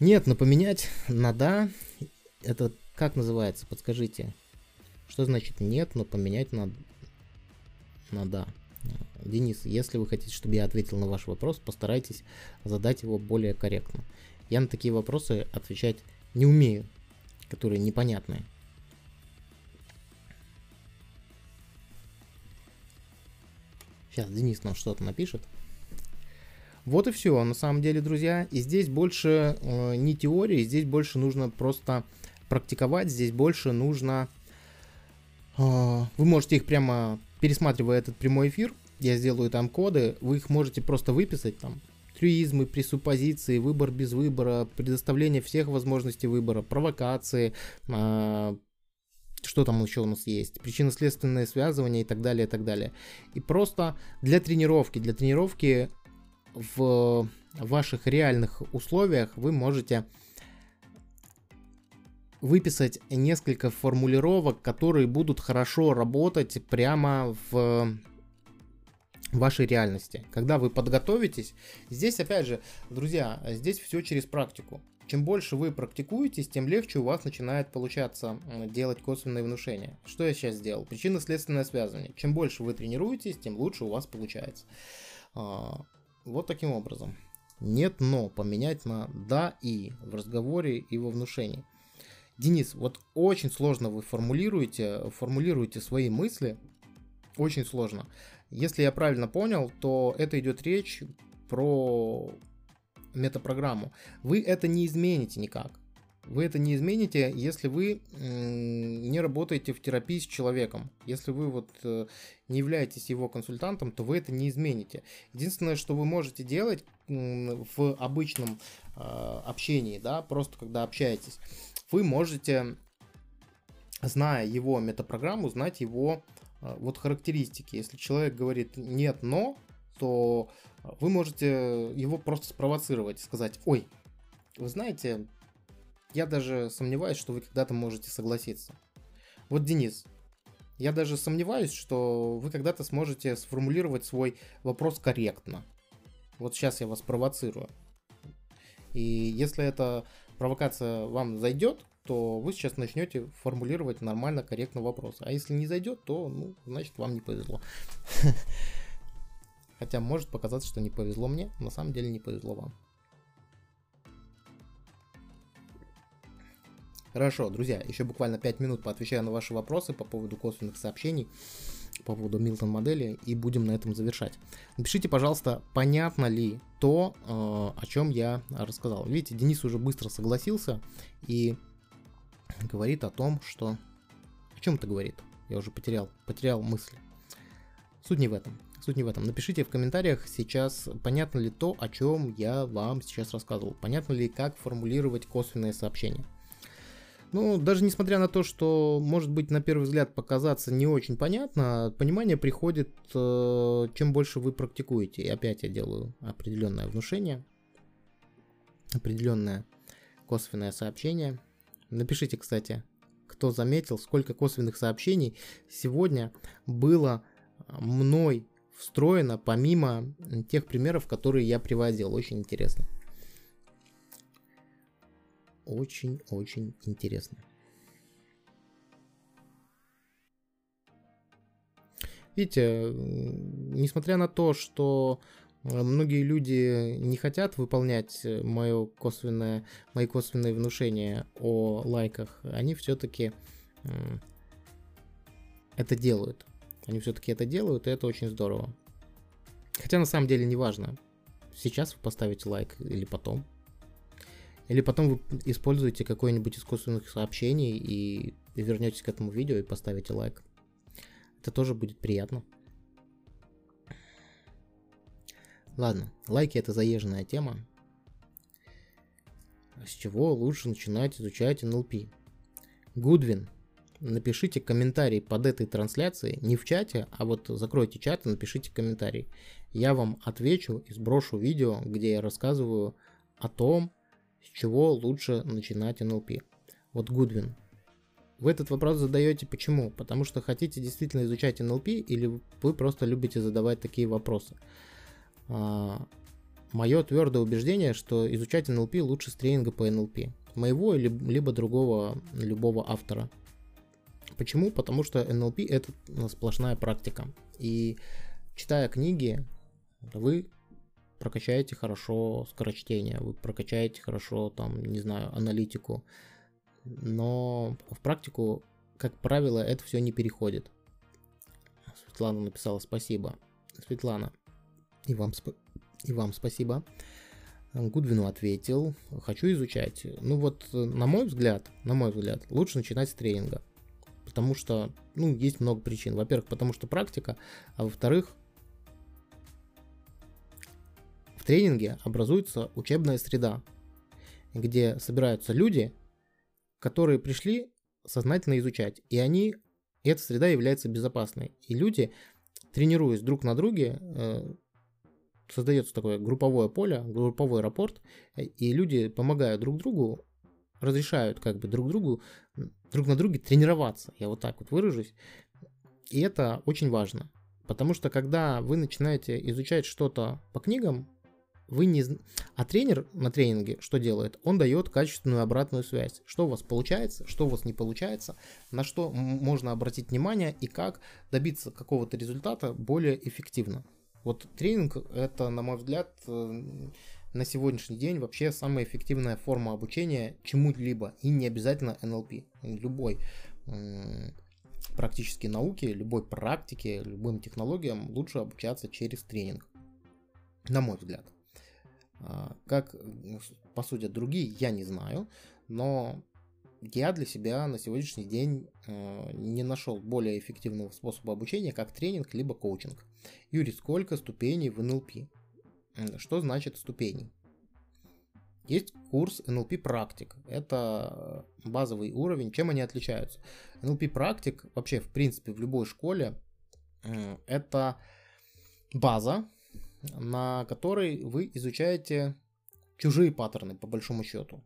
Нет, но поменять на да, это как называется, подскажите. Что значит нет, но поменять на, на да? Денис, если вы хотите, чтобы я ответил на ваш вопрос, постарайтесь задать его более корректно. Я на такие вопросы отвечать не умею, которые непонятные. Сейчас Денис нам что-то напишет. Вот и все, на самом деле, друзья. И здесь больше э, не теории, здесь больше нужно просто практиковать, здесь больше нужно... Э, вы можете их прямо, пересматривая этот прямой эфир, я сделаю там коды, вы их можете просто выписать там. Трюизмы, пресуппозиции, выбор без выбора, предоставление всех возможностей выбора, провокации, э, что там еще у нас есть, причинно-следственное связывание и так далее, и так далее. И просто для тренировки, для тренировки в ваших реальных условиях вы можете выписать несколько формулировок, которые будут хорошо работать прямо в вашей реальности. Когда вы подготовитесь, здесь опять же, друзья, здесь все через практику. Чем больше вы практикуетесь, тем легче у вас начинает получаться делать косвенные внушения. Что я сейчас сделал? Причинно-следственное связывание. Чем больше вы тренируетесь, тем лучше у вас получается. А, вот таким образом. Нет, но поменять на да и в разговоре и во внушении. Денис, вот очень сложно вы формулируете, формулируете свои мысли. Очень сложно. Если я правильно понял, то это идет речь про метапрограмму, вы это не измените никак. Вы это не измените, если вы не работаете в терапии с человеком. Если вы вот э, не являетесь его консультантом, то вы это не измените. Единственное, что вы можете делать в обычном а, общении, да, просто когда общаетесь, вы можете, зная его метапрограмму, знать его а, вот характеристики. Если человек говорит нет, но, то вы можете его просто спровоцировать, сказать, ой, вы знаете, я даже сомневаюсь, что вы когда-то можете согласиться. Вот, Денис, я даже сомневаюсь, что вы когда-то сможете сформулировать свой вопрос корректно. Вот сейчас я вас провоцирую. И если эта провокация вам зайдет, то вы сейчас начнете формулировать нормально, корректно вопрос. А если не зайдет, то, ну, значит, вам не повезло. Хотя может показаться, что не повезло мне, на самом деле не повезло вам. Хорошо, друзья, еще буквально 5 минут поотвечаю на ваши вопросы по поводу косвенных сообщений, по поводу Милтон модели, и будем на этом завершать. Напишите, пожалуйста, понятно ли то, э, о чем я рассказал. Видите, Денис уже быстро согласился и говорит о том, что... О чем это говорит? Я уже потерял, потерял мысль. Суть не в этом. Суть не в этом. Напишите в комментариях сейчас, понятно ли то, о чем я вам сейчас рассказывал. Понятно ли, как формулировать косвенные сообщения. Ну, даже несмотря на то, что, может быть, на первый взгляд показаться не очень понятно, понимание приходит, э, чем больше вы практикуете. И опять я делаю определенное внушение, определенное косвенное сообщение. Напишите, кстати, кто заметил, сколько косвенных сообщений сегодня было мной встроено, помимо тех примеров, которые я приводил. Очень интересно очень-очень интересно. Видите, несмотря на то, что э, многие люди не хотят выполнять мое косвенное, мои косвенные внушения о лайках, они все-таки это делают. Они все-таки это делают, и это очень здорово. Хотя на самом деле не важно, сейчас вы поставите лайк или потом. Или потом вы используете какое-нибудь из косвенных сообщений и вернетесь к этому видео и поставите лайк. Это тоже будет приятно. Ладно, лайки это заезженная тема. С чего лучше начинать изучать NLP? Гудвин, напишите комментарий под этой трансляцией, не в чате, а вот закройте чат и напишите комментарий. Я вам отвечу и сброшу видео, где я рассказываю о том, с чего лучше начинать NLP? Вот Гудвин. Вы этот вопрос задаете почему? Потому что хотите действительно изучать NLP или вы просто любите задавать такие вопросы? А, мое твердое убеждение, что изучать NLP лучше с тренинга по NLP. Моего либо другого, любого автора. Почему? Потому что NLP это сплошная практика. И читая книги, вы прокачаете хорошо скорочтение, вы прокачаете хорошо, там, не знаю, аналитику. Но в практику, как правило, это все не переходит. Светлана написала спасибо. Светлана, и вам, сп- и вам спасибо. Гудвину ответил, хочу изучать. Ну вот, на мой взгляд, на мой взгляд, лучше начинать с тренинга. Потому что, ну, есть много причин. Во-первых, потому что практика, а во-вторых, тренинге образуется учебная среда, где собираются люди, которые пришли сознательно изучать, и они, эта среда является безопасной. И люди, тренируясь друг на друге, э, создается такое групповое поле, групповой рапорт, и люди помогают друг другу, разрешают как бы друг другу, друг на друге тренироваться, я вот так вот выражусь. И это очень важно, потому что когда вы начинаете изучать что-то по книгам, вы не... А тренер на тренинге что делает? Он дает качественную обратную связь. Что у вас получается, что у вас не получается, на что можно обратить внимание и как добиться какого-то результата более эффективно. Вот тренинг это, на мой взгляд, э, на сегодняшний день вообще самая эффективная форма обучения чему-либо. И не обязательно NLP. Любой практической науке, любой практике, любым технологиям лучше обучаться через тренинг. На мой взгляд. А, как посудят другие, я не знаю, но я для себя на сегодняшний день а, не нашел более эффективного способа обучения, как тренинг либо коучинг. Юрий, сколько ступеней в NLP? Что значит ступени? Есть курс NLP практик. Это базовый уровень. Чем они отличаются? NLP практик вообще, в принципе, в любой школе это база, на которой вы изучаете чужие паттерны, по большому счету.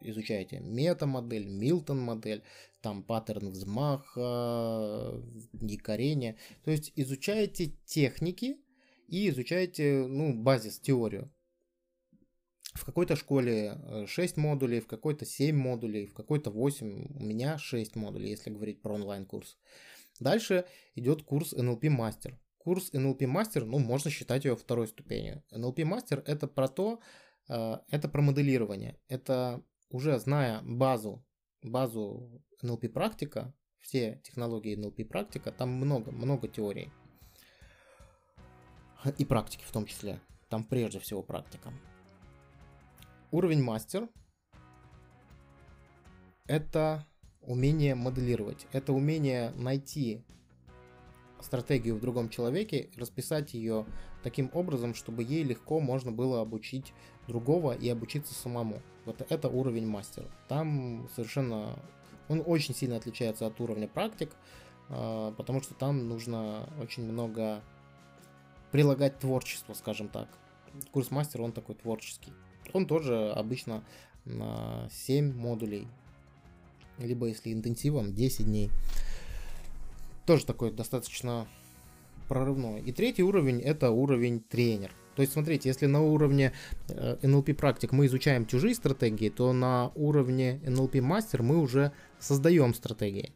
Изучаете мета-модель, Милтон-модель, там паттерн взмаха, якорения. То есть изучаете техники и изучаете ну, базис, теорию. В какой-то школе 6 э, модулей, в какой-то 7 модулей, в какой-то 8, у меня 6 модулей, если говорить про онлайн-курс. Дальше идет курс NLP Master. Курс NLP Master, ну, можно считать ее второй ступенью. NLP Master это про то, э, это про моделирование. Это уже зная базу, базу NLP практика, все технологии NLP практика, там много, много теорий. И практики в том числе. Там прежде всего практика. Уровень мастер – это умение моделировать. Это умение найти стратегию в другом человеке, расписать ее таким образом, чтобы ей легко можно было обучить другого и обучиться самому. Вот это уровень мастера. Там совершенно... Он очень сильно отличается от уровня практик, а, потому что там нужно очень много прилагать творчество, скажем так. Курс мастера, он такой творческий. Он тоже обычно на 7 модулей, либо если интенсивом 10 дней. Тоже такой достаточно прорывной. И третий уровень это уровень тренер. То есть, смотрите, если на уровне NLP э, практик мы изучаем чужие стратегии, то на уровне NLP мастер мы уже создаем стратегии.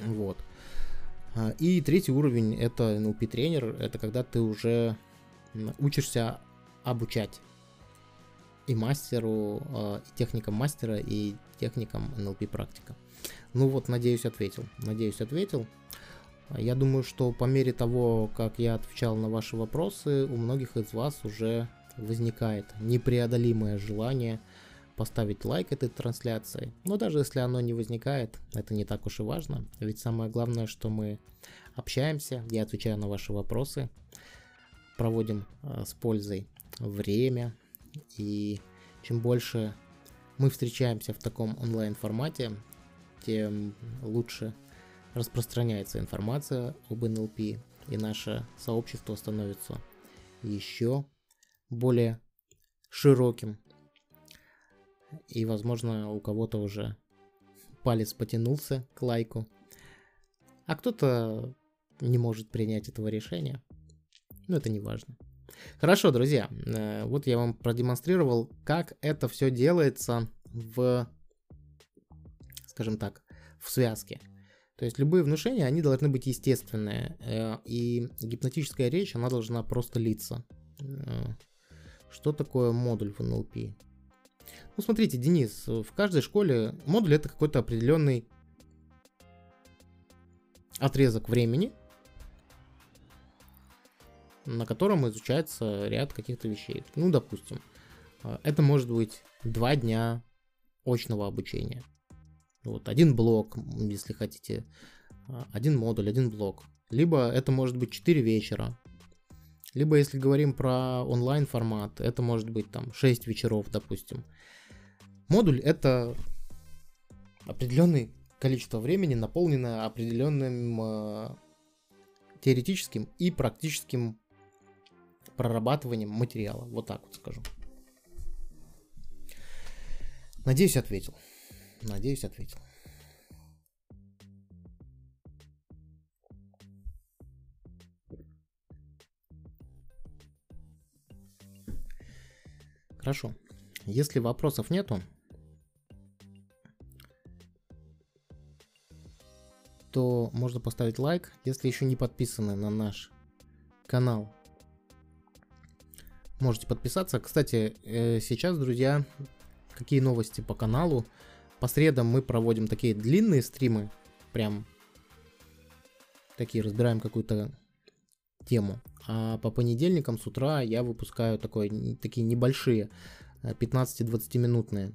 Вот. А, и третий уровень это NLP тренер. Это когда ты уже учишься обучать и мастеру, а, и техникам мастера, и техникам NLP практика. Ну вот, надеюсь, ответил. Надеюсь, ответил. Я думаю, что по мере того, как я отвечал на ваши вопросы, у многих из вас уже возникает непреодолимое желание поставить лайк этой трансляции. Но даже если оно не возникает, это не так уж и важно. Ведь самое главное, что мы общаемся, я отвечаю на ваши вопросы, проводим э, с пользой время. И чем больше мы встречаемся в таком онлайн формате, тем лучше распространяется информация об НЛП, и наше сообщество становится еще более широким. И, возможно, у кого-то уже палец потянулся к лайку, а кто-то не может принять этого решения. Но это не важно. Хорошо, друзья, э, вот я вам продемонстрировал, как это все делается в, скажем так, в связке. То есть любые внушения, они должны быть естественные. Э, и гипнотическая речь, она должна просто литься. Э, что такое модуль в НЛП? Ну, смотрите, Денис, в каждой школе модуль это какой-то определенный отрезок времени, на котором изучается ряд каких-то вещей. Ну, допустим, э, это может быть два дня очного обучения. Вот, один блок, если хотите, э, один модуль, один блок. Либо это может быть 4 вечера. Либо, если говорим про онлайн формат, это может быть там 6 вечеров, допустим. Модуль это определенное количество времени, наполненное определенным э, теоретическим и практическим прорабатыванием материала. Вот так вот скажу. Надеюсь, ответил. Надеюсь, ответил. Хорошо. Если вопросов нету, то можно поставить лайк. Если еще не подписаны на наш канал можете подписаться. Кстати, э, сейчас, друзья, какие новости по каналу. По средам мы проводим такие длинные стримы, прям такие, разбираем какую-то тему. А по понедельникам с утра я выпускаю такой, такие небольшие, 15-20 э, минутные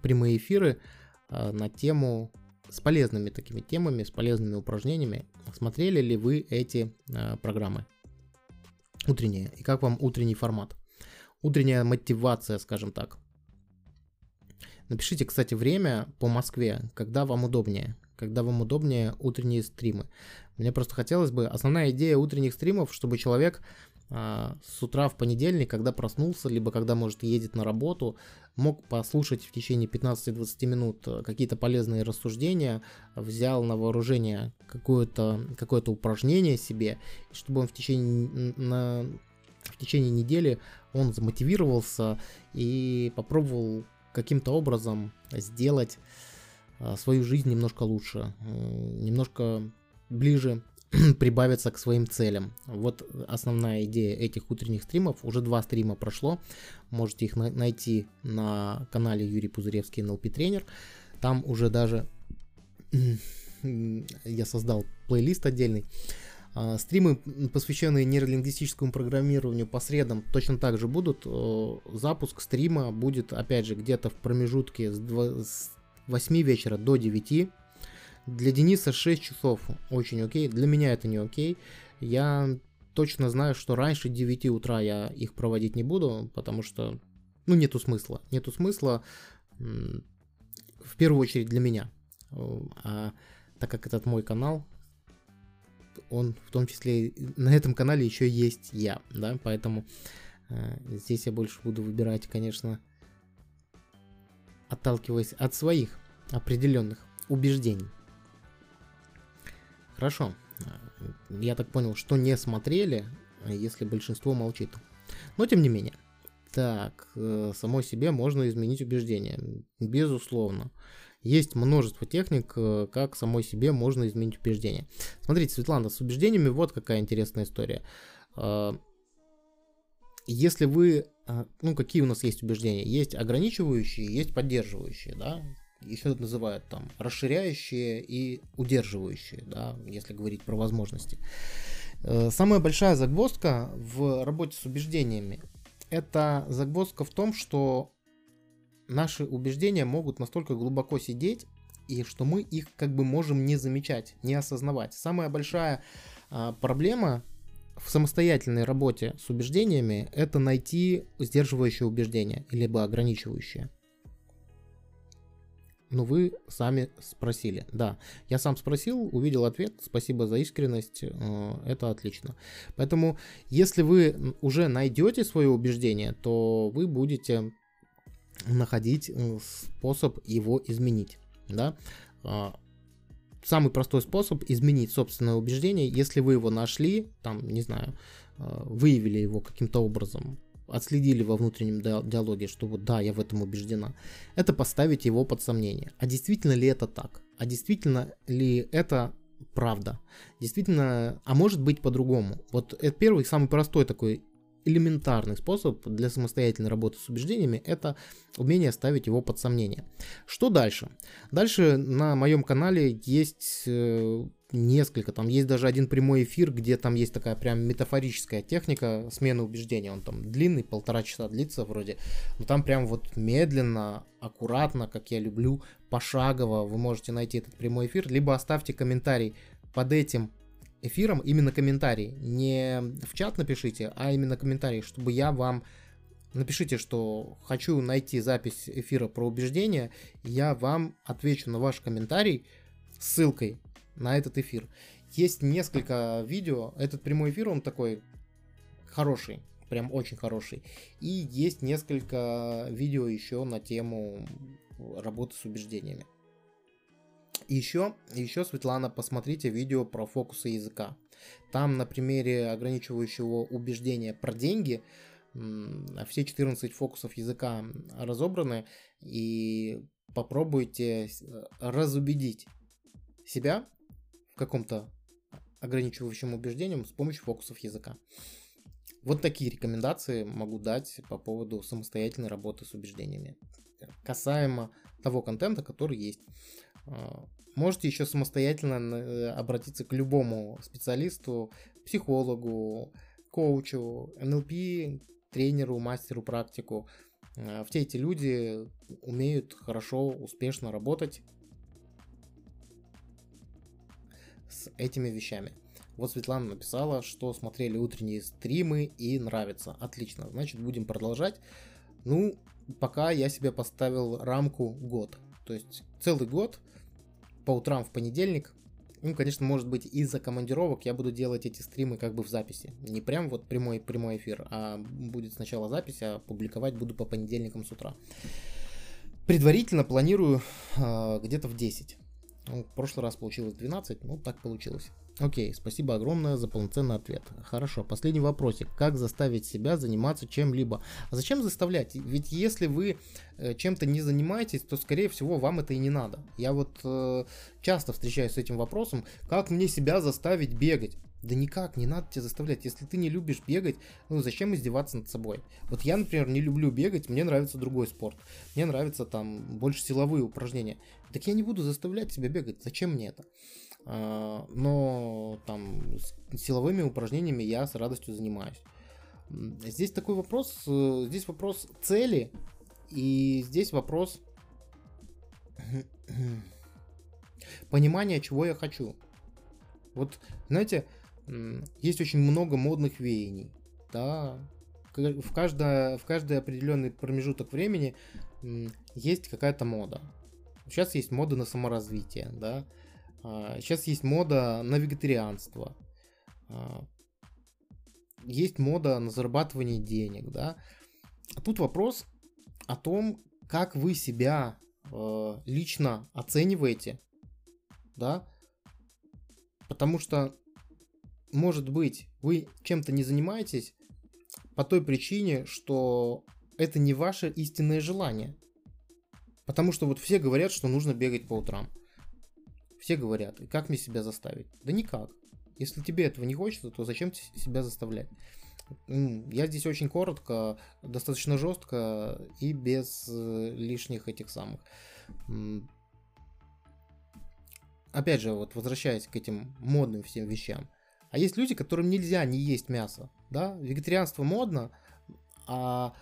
прямые эфиры э, на тему с полезными такими темами, с полезными упражнениями. Смотрели ли вы эти программы? Утренняя. И как вам утренний формат? Утренняя мотивация, скажем так. Напишите, кстати, время по Москве, когда вам удобнее. когда вам удобнее утренние стримы. Мне просто хотелось бы, основная идея утренних стримов, чтобы человек с утра в понедельник, когда проснулся, либо когда, может, едет на работу, мог послушать в течение 15-20 минут э, какие-то полезные рассуждения, взял на вооружение какое-то какое упражнение себе, чтобы он в течение, на, в течение недели он замотивировался и попробовал каким-то образом сделать а, свою жизнь немножко лучше, немножко ближе прибавиться к своим целям. Вот основная идея этих утренних стримов. Уже два стрима прошло. Можете их на- найти на канале Юрий Пузыревский NLP тренер. Там уже даже я создал плейлист отдельный. А, стримы, посвященные нейролингвистическому программированию по средам, точно так же будут. Запуск стрима будет, опять же, где-то в промежутке с 8 вечера до 9 для Дениса 6 часов очень окей. Для меня это не окей. Я точно знаю, что раньше 9 утра я их проводить не буду, потому что, ну, нету смысла. Нету смысла в первую очередь для меня. А так как этот мой канал, он в том числе на этом канале еще есть я, да, поэтому э, здесь я больше буду выбирать, конечно, отталкиваясь от своих определенных убеждений. Хорошо. Я так понял, что не смотрели, если большинство молчит. Но тем не менее. Так, э, самой себе можно изменить убеждения. Безусловно. Есть множество техник, э, как самой себе можно изменить убеждения. Смотрите, Светлана, с убеждениями вот какая интересная история. Э, если вы, ну какие у нас есть убеждения? Есть ограничивающие, есть поддерживающие, да? Еще называют там расширяющие и удерживающие, да, если говорить про возможности. Э, самая большая загвоздка в работе с убеждениями – это загвоздка в том, что наши убеждения могут настолько глубоко сидеть, и что мы их как бы можем не замечать, не осознавать. Самая большая а, проблема в самостоятельной работе с убеждениями – это найти сдерживающее убеждение, либо ограничивающее. Ну, вы сами спросили. Да, я сам спросил, увидел ответ. Спасибо за искренность. Э, это отлично. Поэтому, если вы уже найдете свое убеждение, то вы будете находить э, способ его изменить. Да? А, самый простой способ изменить собственное убеждение, если вы его нашли, там, не знаю, э, выявили его каким-то образом, отследили во внутреннем диалоге, что вот да, я в этом убеждена, это поставить его под сомнение. А действительно ли это так? А действительно ли это правда? Действительно, а может быть по-другому? Вот это первый, самый простой такой элементарный способ для самостоятельной работы с убеждениями – это умение ставить его под сомнение. Что дальше? Дальше на моем канале есть э, несколько, там есть даже один прямой эфир, где там есть такая прям метафорическая техника смены убеждения, он там длинный, полтора часа длится вроде, но там прям вот медленно, аккуратно, как я люблю, пошагово вы можете найти этот прямой эфир, либо оставьте комментарий под этим эфиром именно комментарий. Не в чат напишите, а именно комментарий, чтобы я вам... Напишите, что хочу найти запись эфира про убеждения, я вам отвечу на ваш комментарий ссылкой на этот эфир. Есть несколько видео, этот прямой эфир, он такой хороший, прям очень хороший. И есть несколько видео еще на тему работы с убеждениями. Еще, еще, Светлана, посмотрите видео про фокусы языка. Там на примере ограничивающего убеждения про деньги все 14 фокусов языка разобраны, и попробуйте э, разубедить себя каком-то ограничивающем убеждением с помощью фокусов языка. Вот такие рекомендации могу дать по поводу самостоятельной работы с убеждениями. Касаемо того контента, который есть. А, можете еще самостоятельно э, обратиться к любому специалисту, психологу, коучу, НЛП, тренеру, мастеру, практику. А, все эти люди умеют хорошо, успешно работать этими вещами. Вот Светлана написала, что смотрели утренние стримы и нравится. Отлично, значит будем продолжать. Ну, пока я себе поставил рамку год. То есть целый год по утрам в понедельник. Ну, конечно, может быть, из-за командировок я буду делать эти стримы как бы в записи. Не прям вот прямой, прямой эфир, а будет сначала запись, а публиковать буду по понедельникам с утра. Предварительно планирую э, где-то в 10. Ну, в прошлый раз получилось 12, ну так получилось. Окей, спасибо огромное за полноценный ответ. Хорошо, последний вопросик. Как заставить себя заниматься чем-либо? А зачем заставлять? Ведь если вы э, чем-то не занимаетесь, то, скорее всего, вам это и не надо. Я вот э, часто встречаюсь с этим вопросом, как мне себя заставить бегать? Да никак, не надо тебя заставлять. Если ты не любишь бегать, ну зачем издеваться над собой? Вот я, например, не люблю бегать, мне нравится другой спорт. Мне нравится там больше силовые упражнения. Так я не буду заставлять себя бегать. Зачем мне это? А, но там силовыми упражнениями я с радостью занимаюсь. Здесь такой вопрос, э, здесь вопрос цели, и здесь вопрос понимания, чего я хочу. Вот, знаете, есть очень много модных веяний, да, в, каждое, в каждый определенный промежуток времени есть какая-то мода. Сейчас есть мода на саморазвитие, да, сейчас а, есть мода на вегетарианство, а, есть мода на зарабатывание денег, да. А тут вопрос о том, как вы себя э, лично оцениваете, да, потому что может быть, вы чем-то не занимаетесь по той причине, что это не ваше истинное желание. Потому что вот все говорят, что нужно бегать по утрам. Все говорят, и как мне себя заставить? Да никак. Если тебе этого не хочется, то зачем себя заставлять? Я здесь очень коротко, достаточно жестко и без э, лишних этих самых. Опять же, вот возвращаясь к этим модным всем вещам. А есть люди, которым нельзя не есть мясо. Да? Вегетарианство модно, а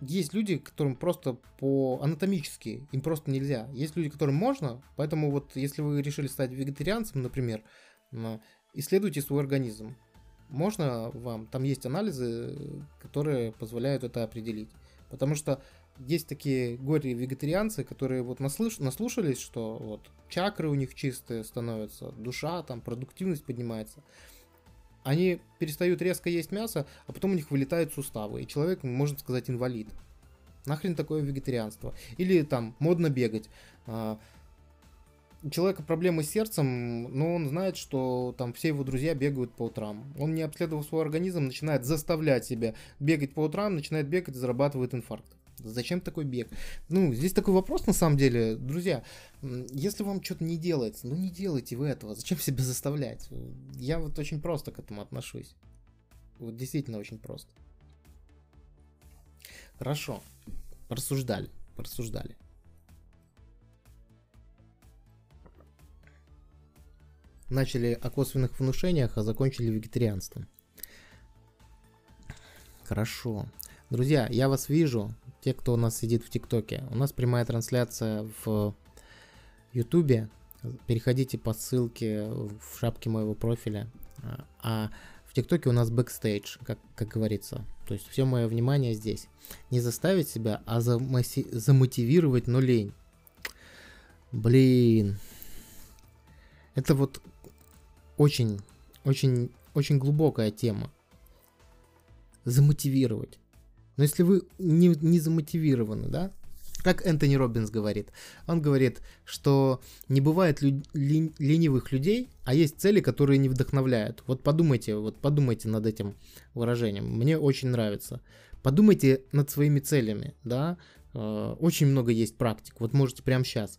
есть люди, которым просто по анатомически, им просто нельзя. Есть люди, которым можно, поэтому вот если вы решили стать вегетарианцем, например, исследуйте свой организм. Можно вам, там есть анализы, которые позволяют это определить. Потому что есть такие горе-вегетарианцы, которые вот наслыш... наслушались, что вот чакры у них чистые становятся, душа, там продуктивность поднимается. Они перестают резко есть мясо, а потом у них вылетают суставы, и человек, можно сказать, инвалид. Нахрен такое вегетарианство? Или там модно бегать. А, у человека проблемы с сердцем, но он знает, что там все его друзья бегают по утрам. Он не обследовав свой организм, начинает заставлять себя бегать по утрам, начинает бегать и зарабатывает инфаркт. Зачем такой бег? Ну, здесь такой вопрос на самом деле, друзья. Если вам что-то не делается, ну не делайте вы этого. Зачем себя заставлять? Я вот очень просто к этому отношусь. Вот действительно очень просто. Хорошо. Порассуждали. Порассуждали. Начали о косвенных внушениях, а закончили вегетарианством. Хорошо. Друзья, я вас вижу те, кто у нас сидит в ТикТоке. У нас прямая трансляция в Ютубе. Переходите по ссылке в шапке моего профиля. А в ТикТоке у нас бэкстейдж, как, как говорится. То есть все мое внимание здесь. Не заставить себя, а замаси- замотивировать, но лень. Блин. Это вот очень, очень, очень глубокая тема. Замотивировать. Но если вы не, не замотивированы, да, как Энтони Робинс говорит, он говорит, что не бывает лю- лень- ленивых людей, а есть цели, которые не вдохновляют. Вот подумайте, вот подумайте над этим выражением. Мне очень нравится. Подумайте над своими целями, да. Э, очень много есть практик. Вот можете прямо сейчас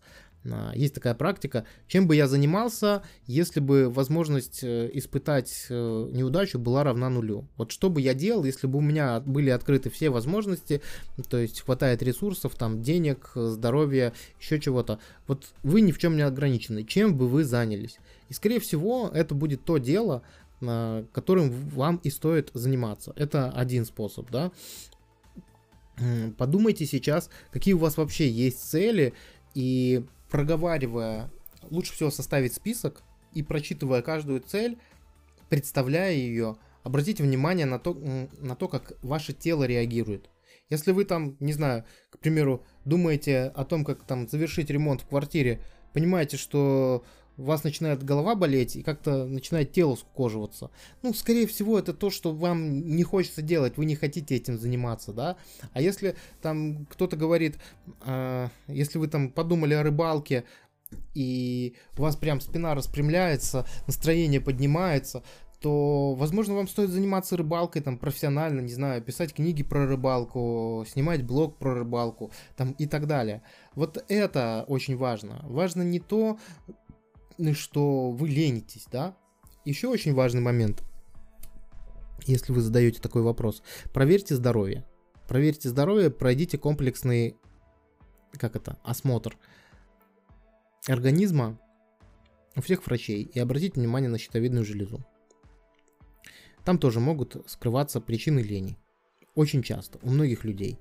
есть такая практика. Чем бы я занимался, если бы возможность э, испытать э, неудачу была равна нулю? Вот что бы я делал, если бы у меня были открыты все возможности, то есть хватает ресурсов, там, денег, здоровья, еще чего-то. Вот вы ни в чем не ограничены. Чем бы вы занялись? И, скорее всего, это будет то дело, а, которым вам и стоит заниматься. Это один способ, да. Подумайте сейчас, какие у вас вообще есть цели, и проговаривая, лучше всего составить список и прочитывая каждую цель, представляя ее, обратите внимание на то, на то, как ваше тело реагирует. Если вы там, не знаю, к примеру, думаете о том, как там завершить ремонт в квартире, понимаете, что у вас начинает голова болеть и как-то начинает тело скукоживаться. Ну, скорее всего, это то, что вам не хочется делать, вы не хотите этим заниматься, да. А если там кто-то говорит, э, если вы там подумали о рыбалке, и у вас прям спина распрямляется, настроение поднимается, то, возможно, вам стоит заниматься рыбалкой там профессионально, не знаю, писать книги про рыбалку, снимать блог про рыбалку там и так далее. Вот это очень важно. Важно не то, что вы ленитесь, да. Еще очень важный момент, если вы задаете такой вопрос, проверьте здоровье. Проверьте здоровье, пройдите комплексный, как это, осмотр организма у всех врачей и обратите внимание на щитовидную железу. Там тоже могут скрываться причины лени. Очень часто, у многих людей.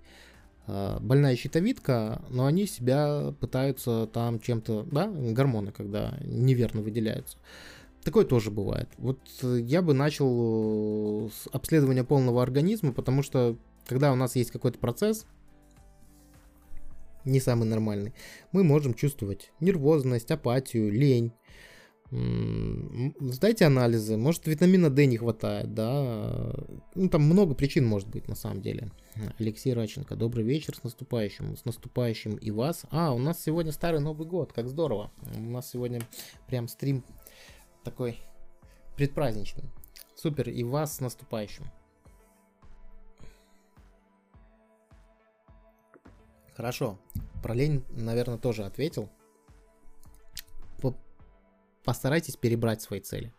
А, больная щитовидка, но они себя пытаются там чем-то, да, гормоны, когда неверно выделяются. Такое тоже бывает. Вот я бы начал с обследования полного организма, потому что когда у нас есть какой-то процесс, не самый нормальный, мы можем чувствовать нервозность, апатию, лень, Сдайте анализы, может витамина D не хватает, да, ну там много причин может быть на самом деле. Алексей Раченко, добрый вечер, с наступающим, с наступающим и вас. А, у нас сегодня старый Новый год, как здорово. У нас сегодня прям стрим такой предпраздничный. Супер, и вас с наступающим. Хорошо, про лень, наверное, тоже ответил постарайтесь перебрать свои цели.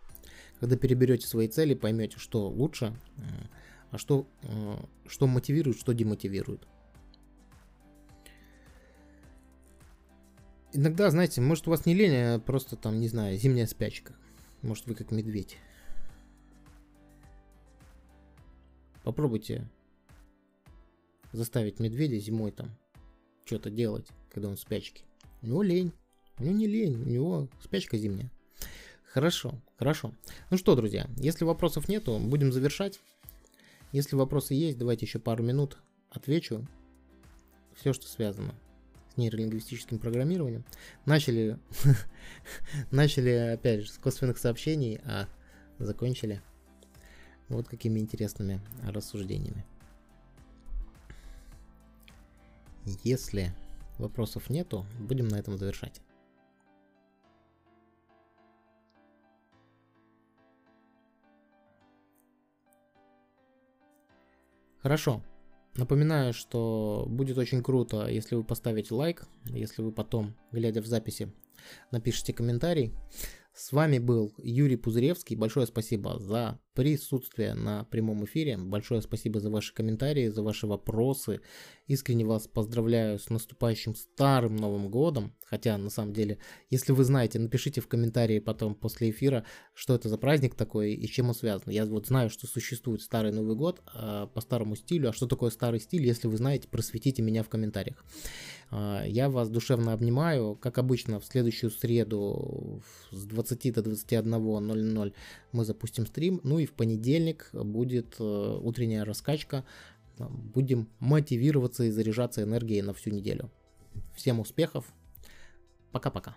Когда переберете свои цели, поймете, что лучше, а что, э, что мотивирует, что демотивирует. Иногда, знаете, может у вас не лень, а просто там, не знаю, зимняя спячка. Может вы как медведь. Попробуйте заставить медведя зимой там что-то делать, когда он в спячке. У лень. У него не лень, у него спячка зимняя. Хорошо, хорошо. Ну что, друзья, если вопросов нету, будем завершать. Если вопросы есть, давайте еще пару минут отвечу. Все, что связано с нейролингвистическим программированием. Начали, начали опять же с косвенных сообщений, а закончили вот какими интересными рассуждениями. Если вопросов нету, будем на этом завершать. Хорошо. Напоминаю, что будет очень круто, если вы поставите лайк, если вы потом, глядя в записи, напишите комментарий. С вами был Юрий Пузыревский. Большое спасибо за присутствие на прямом эфире. Большое спасибо за ваши комментарии, за ваши вопросы. Искренне вас поздравляю с наступающим старым Новым Годом. Хотя, на самом деле, если вы знаете, напишите в комментарии потом после эфира, что это за праздник такой и чем он связан. Я вот знаю, что существует старый Новый год э, по старому стилю. А что такое старый стиль, если вы знаете, просветите меня в комментариях. Э, я вас душевно обнимаю. Как обычно, в следующую среду с 20 до 21.00 мы запустим стрим. Ну и в понедельник будет э, утренняя раскачка. Будем мотивироваться и заряжаться энергией на всю неделю. Всем успехов! Пока-пока.